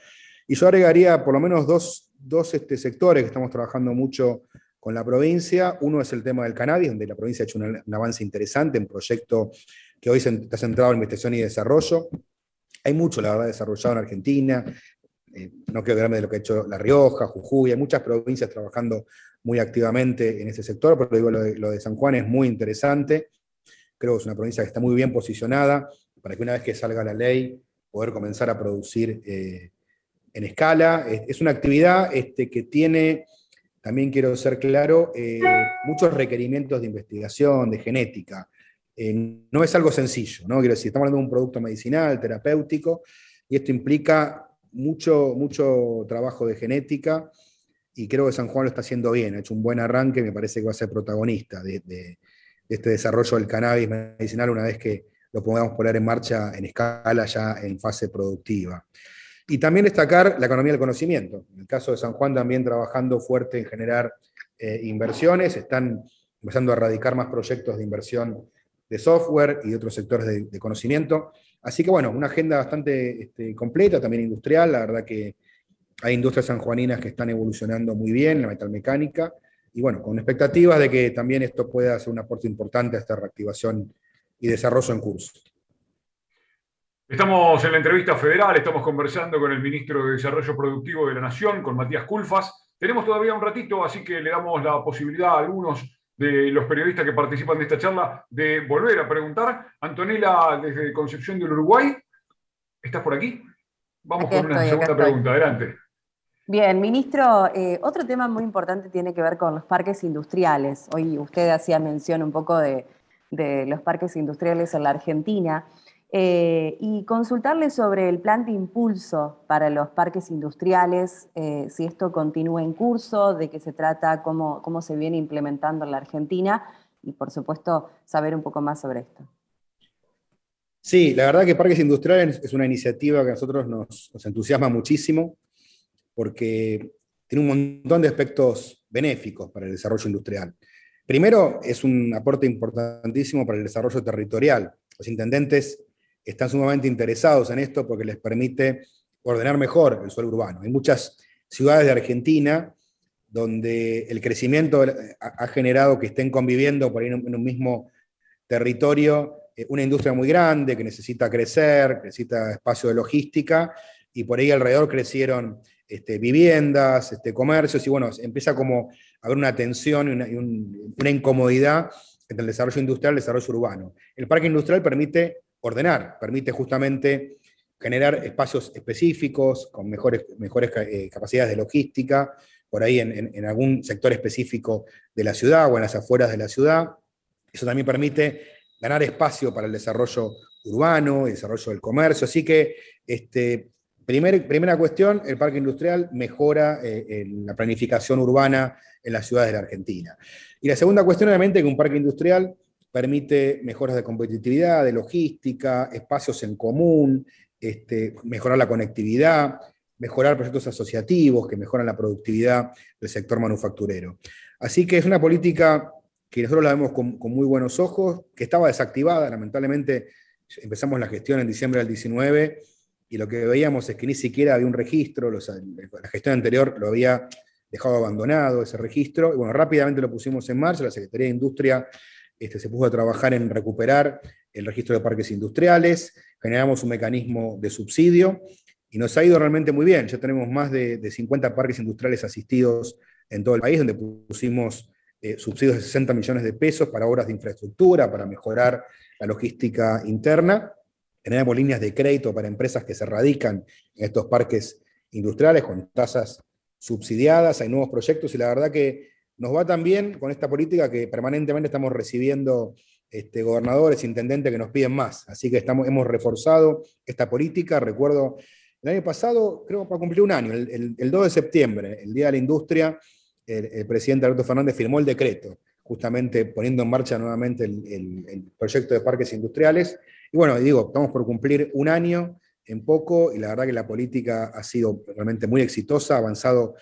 Y yo agregaría por lo menos dos, este, sectores que estamos trabajando mucho con la provincia. Uno es el tema del cannabis, donde la provincia ha hecho un, un avance interesante, un proyecto que hoy está centrado en investigación y desarrollo. Hay mucho, la verdad, desarrollado en Argentina. Eh, no quiero quedarme de lo que ha hecho La Rioja, Jujuy, hay muchas provincias trabajando muy activamente en ese sector, pero digo, lo de, San Juan es muy interesante. Creo que es una provincia que está muy bien posicionada para que una vez que salga la ley, poder comenzar a producir eh, en escala. Es, una actividad este, que tiene, también quiero ser claro, eh, muchos requerimientos de investigación, de genética. no es algo sencillo, ¿no? Quiero decir, estamos hablando de un producto medicinal, terapéutico, y esto implica mucho, mucho trabajo de genética y creo que San Juan lo está haciendo bien, ha hecho un buen arranque, me parece que va a ser protagonista de, este desarrollo del cannabis medicinal una vez que lo podamos poner en marcha en escala ya en fase productiva. Y también destacar la economía del conocimiento. En el caso de San Juan también trabajando fuerte en generar eh, inversiones, están empezando a radicar más proyectos de inversión de software y de otros sectores de conocimiento. Así que bueno, una agenda bastante este, completa, también industrial, la verdad que hay industrias sanjuaninas que están evolucionando muy bien, la metalmecánica, y bueno, con expectativas de que también esto pueda ser un aporte importante a esta reactivación y desarrollo en curso. Estamos en la entrevista federal, estamos conversando con el ministro de Desarrollo Productivo de la Nación, con Matías Culfas. Tenemos todavía un ratito, así que le damos la posibilidad a algunos de los periodistas que participan de esta charla de volver a preguntar. Antonella, desde Concepción del Uruguay, ¿estás por aquí? Vamos con una segunda pregunta, adelante. Bien, ministro, eh, otro tema muy importante tiene que ver con los parques industriales. Hoy usted hacía mención un poco de, de los parques industriales en la Argentina. Eh, y consultarle sobre el plan de impulso para los parques industriales, eh, si esto continúa en curso, de qué se trata, cómo, cómo se viene implementando en la Argentina y por supuesto saber un poco más sobre esto. Sí, la verdad que Parques Industriales es una iniciativa que a nosotros nos, nos entusiasma muchísimo porque tiene un montón de aspectos benéficos para el desarrollo industrial. Primero, es un aporte importantísimo para el desarrollo territorial. Los intendentes están sumamente interesados en esto porque les permite ordenar mejor el suelo urbano. Hay muchas ciudades de Argentina donde el crecimiento ha generado que estén conviviendo por ahí en un mismo territorio una industria muy grande que necesita crecer, necesita espacio de logística, y por ahí alrededor crecieron este, viviendas, este, comercios, y bueno, empieza como a haber una tensión y una, incomodidad entre el desarrollo industrial y el desarrollo urbano. El parque industrial permite ordenar, permite justamente generar espacios específicos con mejores, mejores eh, capacidades de logística, por ahí en, algún sector específico de la ciudad o en las afueras de la ciudad. Eso también permite ganar espacio para el desarrollo urbano y desarrollo del comercio. Así que, este, primera cuestión, el parque industrial mejora eh, la planificación urbana en las ciudades de la Argentina. Y la segunda cuestión, obviamente, que un parque industrial permite mejoras de competitividad, de logística, espacios en común, este, mejorar la conectividad, mejorar proyectos asociativos que mejoran la productividad del sector manufacturero. Así que es una política que nosotros la vemos con, muy buenos ojos, que estaba desactivada, lamentablemente empezamos la gestión en diciembre del 19 y lo que veíamos es que ni siquiera había un registro, la gestión anterior lo había dejado abandonado ese registro, y bueno, rápidamente lo pusimos en marcha, la Secretaría de Industria este, se puso a trabajar en recuperar el registro de parques industriales, generamos un mecanismo de subsidio y nos ha ido realmente muy bien, ya tenemos más de, de 50 parques industriales asistidos en todo el país, donde pusimos eh, subsidios de 60 millones de pesos para obras de infraestructura, para mejorar la logística interna. Tenemos líneas de crédito para empresas que se radican en estos parques industriales con tasas subsidiadas, hay nuevos proyectos y la verdad que nos va tan bien con esta política que permanentemente estamos recibiendo este, gobernadores, intendentes que nos piden más. Así que estamos, hemos reforzado esta política. Recuerdo, el año pasado, creo que para cumplir un año, el, el 2 de septiembre, el Día de la Industria, el, presidente Alberto Fernández firmó el decreto, justamente poniendo en marcha nuevamente el, proyecto de parques industriales. Y bueno, digo, estamos por cumplir un año en poco y la verdad que la política ha sido realmente muy exitosa, ha avanzado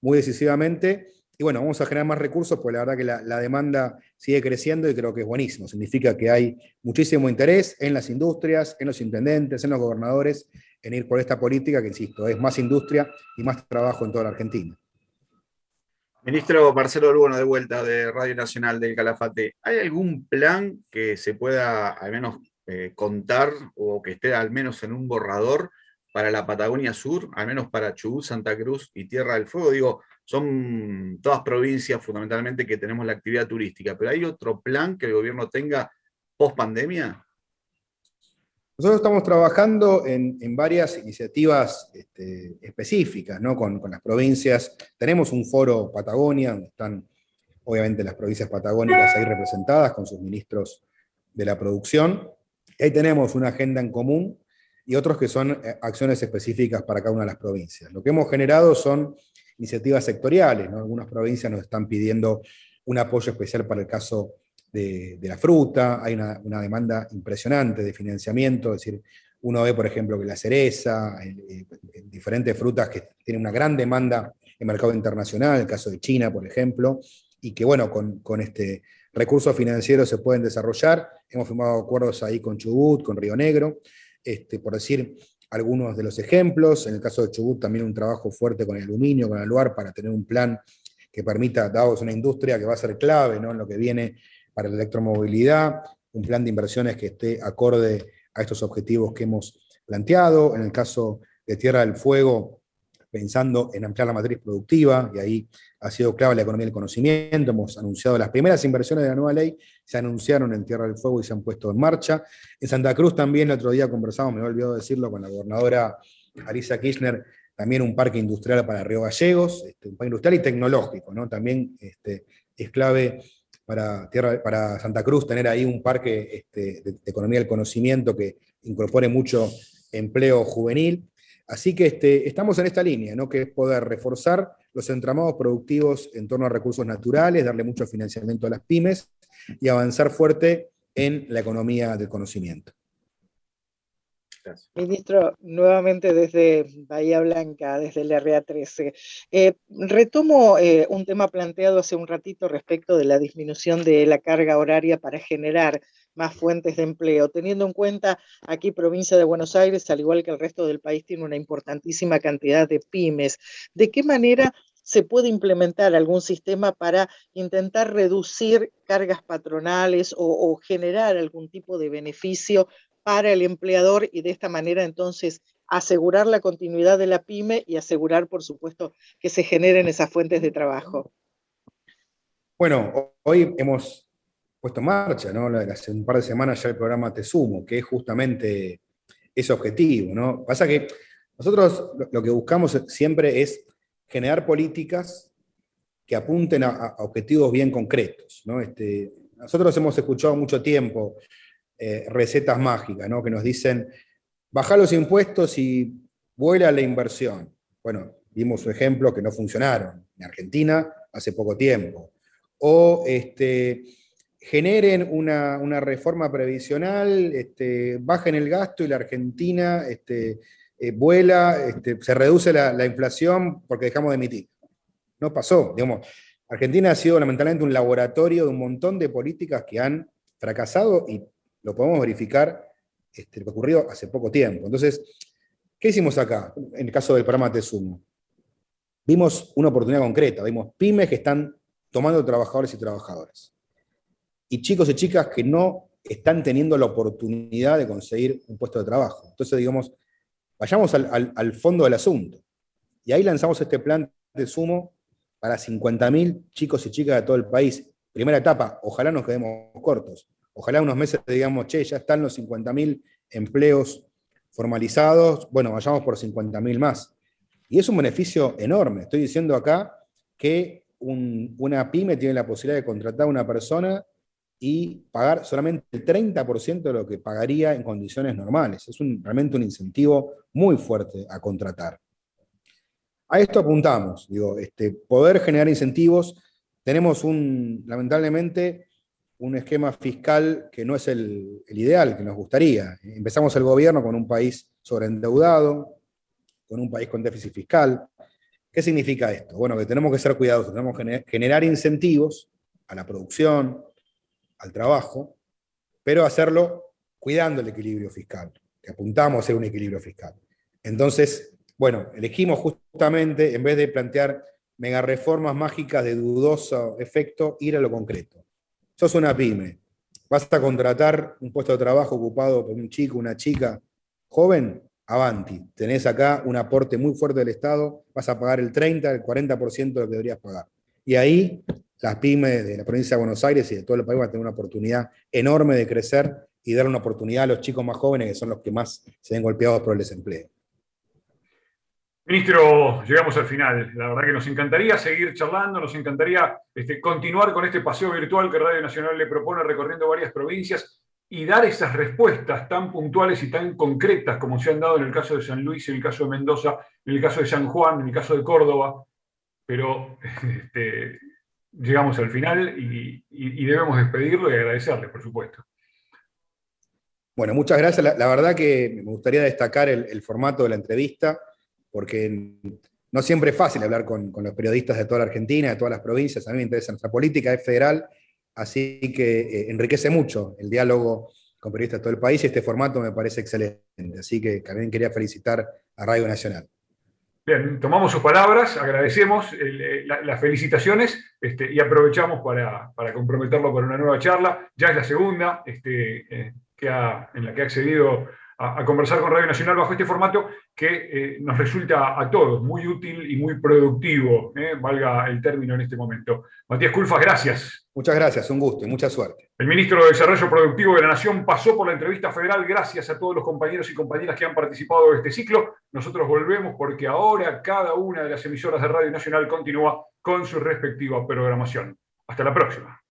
muy decisivamente. Y bueno, vamos a generar más recursos, pues la verdad que la, la, demanda sigue creciendo y creo que es buenísimo. Significa que hay muchísimo interés en las industrias, en los intendentes, en los gobernadores, en ir por esta política que, insisto, es más industria y más trabajo en toda la Argentina. Ministro Marcelo Urbano, de vuelta de Radio Nacional del Calafate. ¿Hay algún plan que se pueda al menos eh, contar o que esté al menos en un borrador para la Patagonia Sur, al menos para Chubut, Santa Cruz y Tierra del Fuego? Digo, son todas provincias fundamentalmente que tenemos la actividad turística, pero ¿hay otro plan que el gobierno tenga post pandemia? Nosotros estamos trabajando en, varias iniciativas este, específicas ¿no? con, las provincias. Tenemos un foro Patagonia, donde están obviamente las provincias patagónicas ahí representadas con sus ministros de la producción. ahí tenemos una agenda en común y otros que son eh, acciones específicas para cada una de las provincias. Lo que hemos generado son iniciativas sectoriales. ¿no? Algunas provincias nos están pidiendo un apoyo especial para el caso de, la fruta, hay una, demanda impresionante de financiamiento, es decir, uno ve, por ejemplo, que la cereza, diferentes frutas que tienen una gran demanda en mercado internacional, el caso de China, por ejemplo, y que, bueno, con, este recursos financieros se pueden desarrollar. Hemos firmado acuerdos ahí con Chubut, con Río Negro, este, por decir algunos de los ejemplos. En el caso de Chubut también un trabajo fuerte con el aluminio, con el lugar, para tener un plan que permita, dados una industria que va a ser clave ¿no? en lo que viene para la electromovilidad, un plan de inversiones que esté acorde a estos objetivos que hemos planteado. En el caso de Tierra del Fuego, pensando en ampliar la matriz productiva, y ahí ha sido clave la economía del conocimiento. Hemos anunciado las primeras inversiones de la nueva ley, se anunciaron en Tierra del Fuego y se han puesto en marcha. En Santa Cruz también el otro día conversamos, me he olvidado decirlo, con la gobernadora Arisa Kirchner, también un parque industrial para Río Gallegos, este, un parque industrial y tecnológico, ¿no? También este, es clave para, tierra, para Santa Cruz tener ahí un parque este, de, economía del conocimiento que incorpore mucho empleo juvenil. Así que este, estamos en esta línea, ¿no? que es poder reforzar los entramados productivos en torno a recursos naturales, darle mucho financiamiento a las pymes y avanzar fuerte en la economía del conocimiento. Ministro, nuevamente desde Bahía Blanca, desde el RA13. Eh, retomo eh, un tema planteado hace un ratito respecto de la disminución de la carga horaria para generar más fuentes de empleo, teniendo en cuenta aquí provincia de Buenos Aires, al igual que el resto del país, tiene una importantísima cantidad de pymes. ¿De qué manera se puede implementar algún sistema para intentar reducir cargas patronales o, generar algún tipo de beneficio para el empleador y de esta manera entonces asegurar la continuidad de la pyme y asegurar, por supuesto, que se generen esas fuentes de trabajo. Bueno, hoy hemos puesto en marcha, ¿no? Hace un par de semanas ya el programa Te Sumo, que es justamente ese objetivo, ¿no? Pasa que nosotros lo que buscamos siempre es generar políticas que apunten a, objetivos bien concretos, ¿no? Este, nosotros hemos escuchado mucho tiempo eh, recetas mágicas, ¿no? que nos dicen, baja los impuestos y vuela la inversión. Bueno, vimos ejemplo que no funcionaron en Argentina hace poco tiempo. O este, generen una, reforma previsional, este, bajen el gasto y la Argentina este, eh, vuela, este, se reduce la, la, inflación porque dejamos de emitir. No pasó, digamos. Argentina ha sido lamentablemente un laboratorio de un montón de políticas que han fracasado y lo podemos verificar este, lo que ocurrió hace poco tiempo. Entonces, ¿qué hicimos acá en el caso del programa Tesumo? Vimos una oportunidad concreta, vimos pymes que están tomando trabajadores y trabajadoras. Y chicos y chicas que no están teniendo la oportunidad de conseguir un puesto de trabajo. Entonces, digamos, vayamos al, fondo del asunto. Y ahí lanzamos este plan de sumo para 50.000 chicos y chicas de todo el país. Primera etapa, ojalá nos quedemos cortos. Ojalá unos meses digamos, che, ya están los 50.000 empleos formalizados, bueno, vayamos por 50.000 más. Y es un beneficio enorme. Estoy diciendo acá que una pyme tiene la posibilidad de contratar a una persona y pagar solamente el 30% de lo que pagaría en condiciones normales. Es realmente un incentivo muy fuerte a contratar. A esto apuntamos, digo, este, poder generar incentivos. Tenemos un, lamentablemente, un esquema fiscal que no es el, ideal que nos gustaría. Empezamos el gobierno con un país sobreendeudado, con un país con déficit fiscal. ¿Qué significa esto? Bueno, que tenemos que ser cuidadosos, tenemos que generar incentivos a la producción, al trabajo, pero hacerlo cuidando el equilibrio fiscal, que apuntamos a ser un equilibrio fiscal. Entonces, bueno, elegimos justamente, en vez de plantear mega reformas mágicas de dudoso efecto, ir a lo concreto sos una pyme, vas a contratar un puesto de trabajo ocupado por un chico, una chica joven, avanti. Tenés acá un aporte muy fuerte del Estado, vas a pagar el 30, el 40% de lo que deberías pagar. Y ahí las pymes de la provincia de Buenos Aires y de todo el país van a tener una oportunidad enorme de crecer y dar una oportunidad a los chicos más jóvenes, que son los que más se ven golpeados por el desempleo. Ministro, llegamos al final. La verdad que nos encantaría seguir charlando, nos encantaría este, continuar con este paseo virtual que Radio Nacional le propone recorriendo varias provincias y dar esas respuestas tan puntuales y tan concretas como se han dado en el caso de San Luis, en el caso de Mendoza, en el caso de San Juan, en el caso de Córdoba. Pero este, llegamos al final y, debemos despedirlo y agradecerle, por supuesto. Bueno, muchas gracias. La, verdad que me gustaría destacar el formato de la entrevista porque no siempre es fácil hablar con, los periodistas de toda la Argentina, de todas las provincias, a mí me interesa nuestra política, es federal, así que eh, enriquece mucho el diálogo con periodistas de todo el país y este formato me parece excelente, así que también quería felicitar a Radio Nacional. Bien, tomamos sus palabras, agradecemos eh, las felicitaciones este, y aprovechamos para, comprometerlo para una nueva charla. Ya es la segunda este, eh, que en la que ha accedido a, conversar con Radio Nacional bajo este formato que eh, nos resulta a todos muy útil y muy productivo, eh, valga el término en este momento. Matías Culfas, gracias. Muchas gracias, un gusto y mucha suerte. El ministro de Desarrollo Productivo de la Nación pasó por la entrevista federal. Gracias a todos los compañeros y compañeras que han participado de este ciclo. Nosotros volvemos porque ahora cada una de las emisoras de Radio Nacional continúa con su respectiva programación. Hasta la próxima.